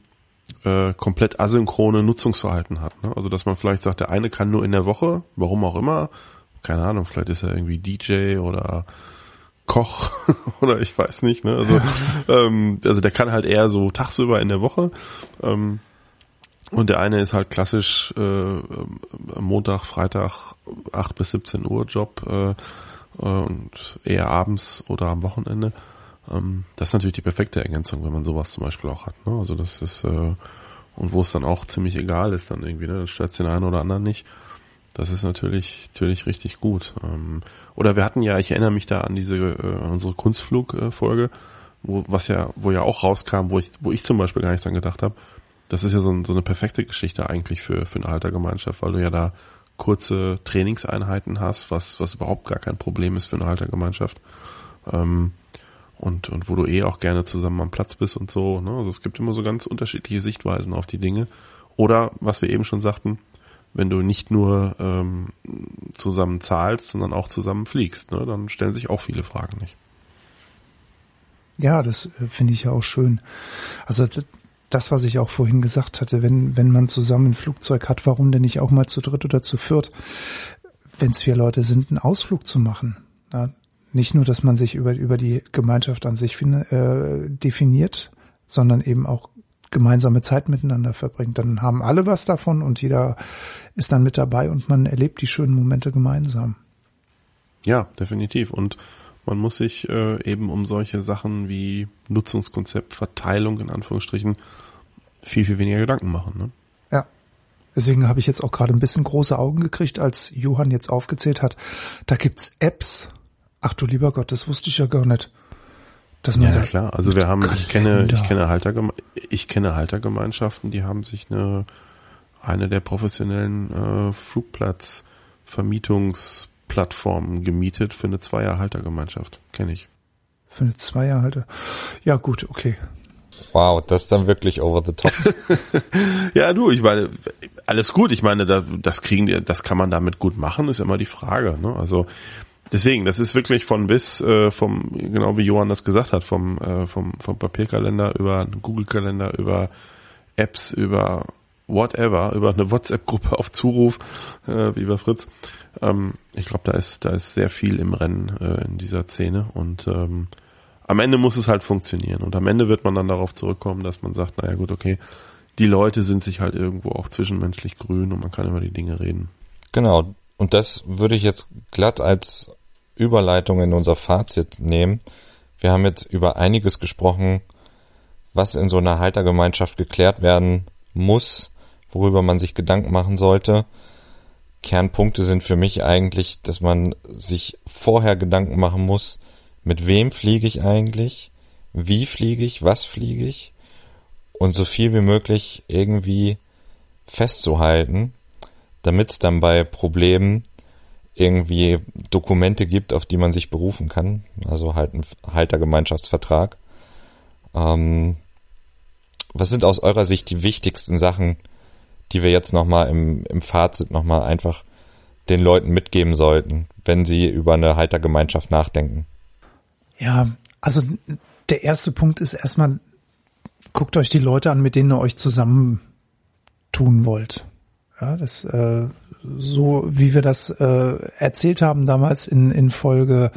äh, komplett asynchrone Nutzungsverhalten hat. Ne? Also dass man vielleicht sagt, der eine kann nur in der Woche, warum auch immer, keine Ahnung, vielleicht ist er irgendwie DJ oder Koch oder ich weiß nicht, ne? Also, ähm, also der kann halt eher so tagsüber in der Woche. Ähm, und der eine ist halt klassisch äh, Montag, Freitag 8 bis 17 Uhr Job äh, äh, und eher abends oder am Wochenende. Ähm, das ist natürlich die perfekte Ergänzung, wenn man sowas zum Beispiel auch hat. Ne? Also das ist äh, und wo es dann auch ziemlich egal ist dann irgendwie, ne? Dann stört den einen oder anderen nicht. Das ist natürlich, natürlich richtig gut. Ähm, oder wir hatten ja, ich erinnere mich da an diese, äh, an unsere Kunstflug-Folge, wo, was ja, wo ja auch rauskam, wo ich, wo ich zum Beispiel gar nicht dran gedacht habe. Das ist ja so, ein, so eine perfekte Geschichte eigentlich für, für eine Haltergemeinschaft, weil du ja da kurze Trainingseinheiten hast, was, was überhaupt gar kein Problem ist für eine Haltergemeinschaft. Ähm, und, und wo du eh auch gerne zusammen am Platz bist und so. Ne? Also es gibt immer so ganz unterschiedliche Sichtweisen auf die Dinge. Oder, was wir eben schon sagten, wenn du nicht nur ähm, zusammen zahlst, sondern auch zusammen fliegst, ne? dann stellen sich auch viele Fragen nicht. Ja, das äh, finde ich ja auch schön. Also das, was ich auch vorhin gesagt hatte, wenn, wenn man zusammen ein Flugzeug hat, warum denn nicht auch mal zu dritt oder zu viert, wenn es vier Leute sind, einen Ausflug zu machen. Ja, nicht nur, dass man sich über, über die Gemeinschaft an sich äh, definiert, sondern eben auch gemeinsame Zeit miteinander verbringt. Dann haben alle was davon und jeder ist dann mit dabei und man erlebt die schönen Momente gemeinsam. Ja, definitiv. Und man muss sich äh, eben um solche Sachen wie Nutzungskonzept, Verteilung in Anführungsstrichen viel, viel weniger Gedanken machen. Ne? Ja. Deswegen habe ich jetzt auch gerade ein bisschen große Augen gekriegt, als Johann jetzt aufgezählt hat. Da gibt's Apps. Ach du lieber Gott, das wusste ich ja gar nicht. Dass man ja, klar. Also wir haben, ich kenne, ich kenne Haltergeme ich kenne Haltergemeinschaften, die haben sich eine, eine der professionellen äh, Flugplatzvermietungsplattformen gemietet für eine Zweierhaltergemeinschaft. Kenne ich. Für eine Zweierhalter. Ja, gut, okay. Wow, das ist dann wirklich over the top. ja, du, ich meine, alles gut. Ich meine, das kriegen die, das kann man damit gut machen, ist immer die Frage. Ne? Also Deswegen, das ist wirklich von bis, äh, vom, genau wie Johann das gesagt hat, vom, äh, vom, vom Papierkalender über Google-Kalender, über Apps, über whatever, über eine WhatsApp-Gruppe auf Zuruf, äh, wie bei Fritz. Ähm, ich glaube, da ist, da ist sehr viel im Rennen äh, in dieser Szene und ähm, am Ende muss es halt funktionieren und am Ende wird man dann darauf zurückkommen, dass man sagt, naja gut, okay, die Leute sind sich halt irgendwo auch zwischenmenschlich grün und man kann über die Dinge reden. Genau. Und das würde ich jetzt glatt als Überleitung in unser Fazit nehmen. Wir haben jetzt über einiges gesprochen, was in so einer Haltergemeinschaft geklärt werden muss, worüber man sich Gedanken machen sollte. Kernpunkte sind für mich eigentlich, dass man sich vorher Gedanken machen muss, mit wem fliege ich eigentlich, wie fliege ich, was fliege ich und so viel wie möglich irgendwie festzuhalten, damit es dann bei Problemen irgendwie Dokumente gibt, auf die man sich berufen kann. Also halt ein Haltergemeinschaftsvertrag. Ähm, was sind aus eurer Sicht die wichtigsten Sachen, die wir jetzt nochmal im, im Fazit nochmal einfach den Leuten mitgeben sollten, wenn sie über eine Haltergemeinschaft nachdenken? Ja, also der erste Punkt ist erstmal, guckt euch die Leute an, mit denen ihr euch zusammen tun wollt. Ja, das äh, so wie wir das äh, erzählt haben damals in, in Folge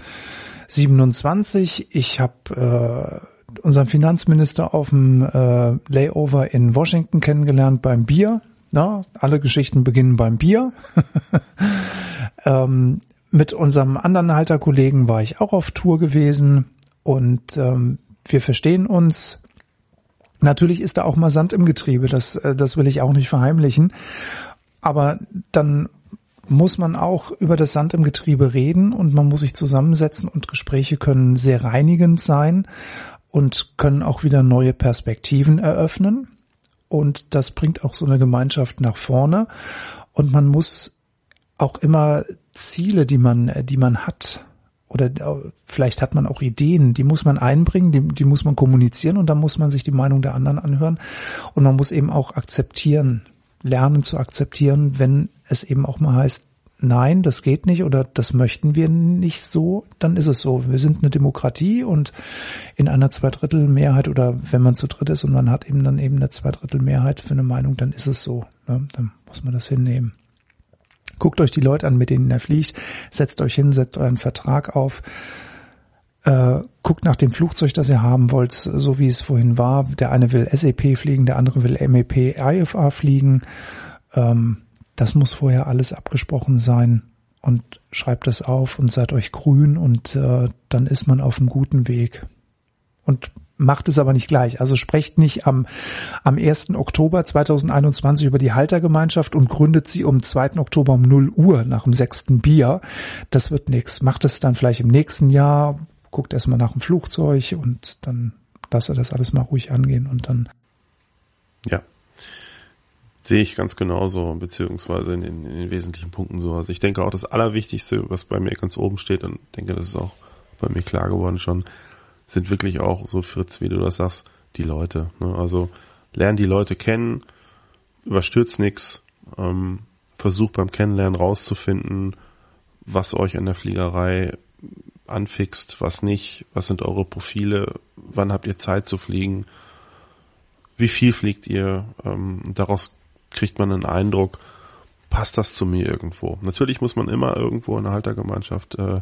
27. Ich habe äh, unseren Finanzminister auf dem äh, Layover in Washington kennengelernt beim Bier. Na, alle Geschichten beginnen beim Bier. ähm, mit unserem anderen Halterkollegen war ich auch auf Tour gewesen und ähm, wir verstehen uns. Natürlich ist da auch mal Sand im Getriebe, das, äh, das will ich auch nicht verheimlichen. Aber dann muss man auch über das Sand im Getriebe reden und man muss sich zusammensetzen und Gespräche können sehr reinigend sein und können auch wieder neue Perspektiven eröffnen. Und das bringt auch so eine Gemeinschaft nach vorne. Und man muss auch immer Ziele, die man, die man hat, oder vielleicht hat man auch Ideen, die muss man einbringen, die, die muss man kommunizieren und dann muss man sich die Meinung der anderen anhören. Und man muss eben auch akzeptieren, lernen zu akzeptieren, wenn es eben auch mal heißt, nein, das geht nicht oder das möchten wir nicht so, dann ist es so. Wir sind eine Demokratie und in einer Zweidrittelmehrheit oder wenn man zu dritt ist und man hat eben dann eben eine Zweidrittelmehrheit für eine Meinung, dann ist es so. Ne? Dann muss man das hinnehmen. Guckt euch die Leute an, mit denen er fliegt, setzt euch hin, setzt euren Vertrag auf, äh, guckt nach dem Flugzeug, das ihr haben wollt, so wie es vorhin war. Der eine will SEP fliegen, der andere will MEP IFA fliegen. Ähm, das muss vorher alles abgesprochen sein und schreibt das auf und seid euch grün und äh, dann ist man auf einem guten Weg. Und macht es aber nicht gleich. Also sprecht nicht am, am 1. Oktober 2021 über die Haltergemeinschaft und gründet sie um 2. Oktober um 0 Uhr nach dem sechsten Bier. Das wird nichts. Macht es dann vielleicht im nächsten Jahr, guckt erstmal nach dem Flugzeug und dann lasst er das alles mal ruhig angehen und dann. Ja. Sehe ich ganz genauso, beziehungsweise in den, in den wesentlichen Punkten so. Also ich denke auch das Allerwichtigste, was bei mir ganz oben steht, und denke, das ist auch bei mir klar geworden schon, sind wirklich auch so Fritz, wie du das sagst, die Leute. Ne? Also lern die Leute kennen, überstürzt nichts, ähm, versucht beim Kennenlernen rauszufinden, was euch an der Fliegerei anfixt, was nicht, was sind eure Profile, wann habt ihr Zeit zu fliegen, wie viel fliegt ihr, ähm, daraus kriegt man einen Eindruck, passt das zu mir irgendwo. Natürlich muss man immer irgendwo in der Haltergemeinschaft äh,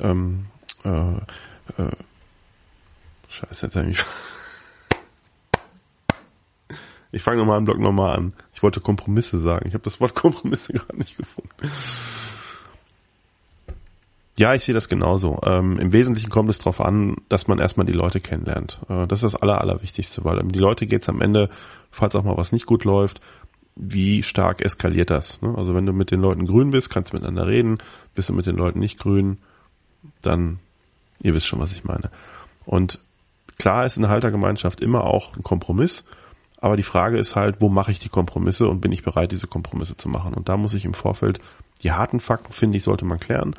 ähm, äh, äh, Scheiße, jetzt ich Ich fange nochmal im Blog nochmal an. Ich wollte Kompromisse sagen. Ich habe das Wort Kompromisse gerade nicht gefunden. Ja, ich sehe das genauso. Ähm, Im Wesentlichen kommt es darauf an, dass man erstmal die Leute kennenlernt. Äh, das ist das Aller, Allerwichtigste, weil um die Leute geht es am Ende, falls auch mal was nicht gut läuft, wie stark eskaliert das? Ne? Also wenn du mit den Leuten grün bist, kannst du miteinander reden. Bist du mit den Leuten nicht grün, dann, ihr wisst schon, was ich meine. Und klar ist eine Haltergemeinschaft immer auch ein Kompromiss, aber die Frage ist halt, wo mache ich die Kompromisse und bin ich bereit, diese Kompromisse zu machen? Und da muss ich im Vorfeld die harten Fakten, finde ich, sollte man klären.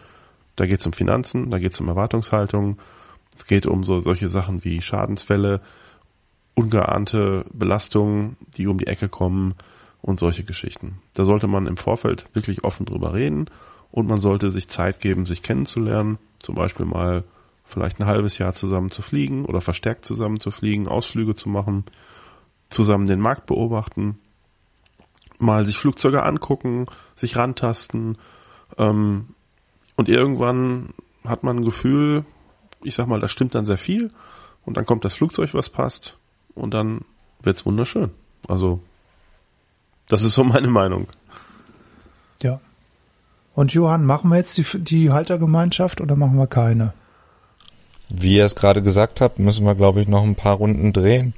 Da geht es um Finanzen, da geht es um Erwartungshaltung, es geht um so solche Sachen wie Schadensfälle, ungeahnte Belastungen, die um die Ecke kommen, und solche Geschichten. Da sollte man im Vorfeld wirklich offen drüber reden und man sollte sich Zeit geben, sich kennenzulernen, zum Beispiel mal vielleicht ein halbes Jahr zusammen zu fliegen oder verstärkt zusammen zu fliegen, Ausflüge zu machen, zusammen den Markt beobachten, mal sich Flugzeuge angucken, sich rantasten ähm, und irgendwann hat man ein Gefühl, ich sag mal, das stimmt dann sehr viel und dann kommt das Flugzeug, was passt und dann wird's wunderschön. Also das ist so meine Meinung. Ja. Und Johann, machen wir jetzt die, die Haltergemeinschaft oder machen wir keine? Wie ihr es gerade gesagt habt, müssen wir, glaube ich, noch ein paar Runden drehen.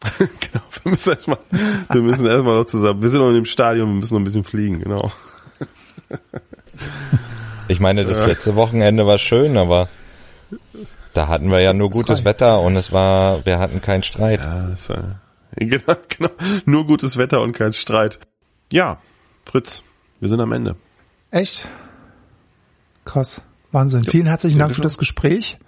genau, wir müssen erstmal, wir müssen erstmal noch zusammen, wir sind noch in dem Stadion, wir müssen noch ein bisschen fliegen, genau. ich meine, das letzte Wochenende war schön, aber da hatten wir ja nur gutes Wetter und es war, wir hatten keinen Streit. Ja, war, Genau, genau. Nur gutes Wetter und kein Streit. Ja, Fritz, wir sind am Ende. Echt? Krass. Wahnsinn. Vielen herzlichen Dank für das Gespräch.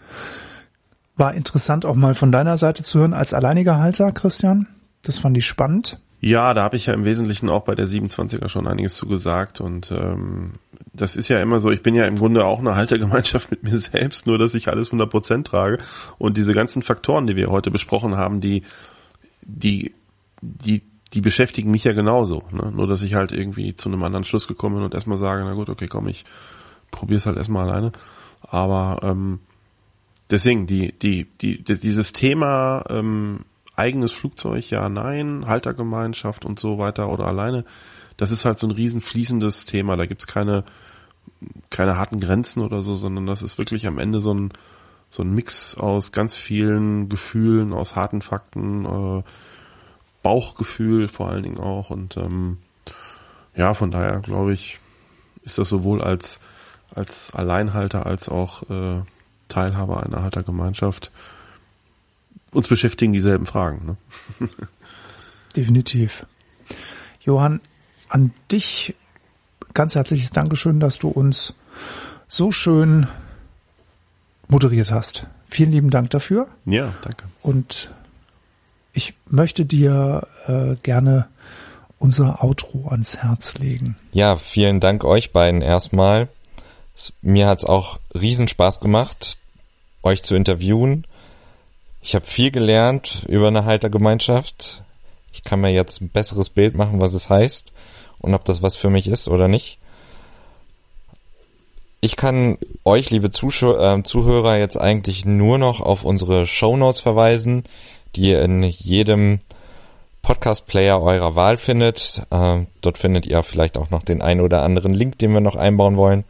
War interessant auch mal von deiner Seite zu hören als alleiniger Halter, Christian. Das fand ich spannend. Ja, da habe ich ja im Wesentlichen auch bei der 27er schon einiges zu gesagt und ähm, das ist ja immer so, ich bin ja im Grunde auch eine Haltergemeinschaft mit mir selbst, nur dass ich alles 100% trage und diese ganzen Faktoren, die wir heute besprochen haben, die die die die beschäftigen mich ja genauso, ne? nur dass ich halt irgendwie zu einem anderen Schluss gekommen bin und erstmal sage, na gut, okay, komm, ich probier's halt erstmal alleine, aber ähm, deswegen die die die, die dieses Thema ähm, eigenes Flugzeug, ja, nein, Haltergemeinschaft und so weiter oder alleine, das ist halt so ein riesen fließendes Thema. Da gibt's keine, keine harten Grenzen oder so, sondern das ist wirklich am Ende so ein, so ein Mix aus ganz vielen Gefühlen, aus harten Fakten, äh, Bauchgefühl vor allen Dingen auch. Und ähm, ja, von daher glaube ich, ist das sowohl als, als Alleinhalter als auch äh, Teilhaber einer Haltergemeinschaft uns beschäftigen dieselben Fragen. Ne? Definitiv. Johann, an dich ganz herzliches Dankeschön, dass du uns so schön moderiert hast. Vielen lieben Dank dafür. Ja, danke. Und ich möchte dir äh, gerne unser Outro ans Herz legen. Ja, vielen Dank euch beiden erstmal. Mir hat's auch riesen Spaß gemacht, euch zu interviewen ich habe viel gelernt über eine Haltergemeinschaft. Ich kann mir jetzt ein besseres Bild machen, was es heißt und ob das was für mich ist oder nicht. Ich kann euch, liebe Zuschau äh, Zuhörer, jetzt eigentlich nur noch auf unsere Shownotes verweisen, die ihr in jedem Podcast-Player eurer Wahl findet. Äh, dort findet ihr vielleicht auch noch den einen oder anderen Link, den wir noch einbauen wollen.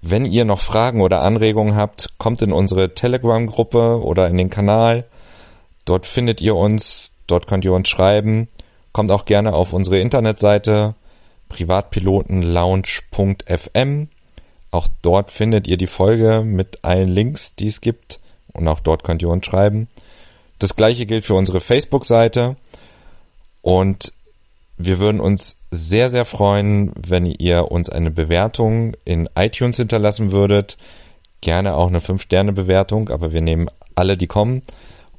Wenn ihr noch Fragen oder Anregungen habt, kommt in unsere Telegram-Gruppe oder in den Kanal. Dort findet ihr uns, dort könnt ihr uns schreiben. Kommt auch gerne auf unsere Internetseite privatpilotenlounge.fm. Auch dort findet ihr die Folge mit allen Links, die es gibt. Und auch dort könnt ihr uns schreiben. Das gleiche gilt für unsere Facebook-Seite. Und wir würden uns sehr, sehr freuen, wenn ihr uns eine Bewertung in iTunes hinterlassen würdet. Gerne auch eine 5-Sterne-Bewertung, aber wir nehmen alle, die kommen.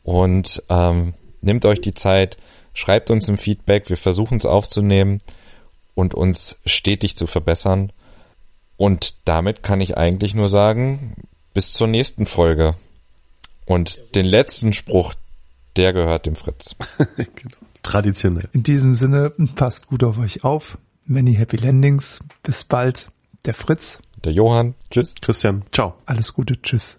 Und ähm, nehmt euch die Zeit, schreibt uns ein Feedback, wir versuchen es aufzunehmen und uns stetig zu verbessern. Und damit kann ich eigentlich nur sagen, bis zur nächsten Folge. Und den letzten Spruch, der gehört dem Fritz. genau. Traditionell. In diesem Sinne, passt gut auf euch auf. Many happy landings. Bis bald. Der Fritz. Der Johann. Tschüss. Christian. Ciao. Alles Gute. Tschüss.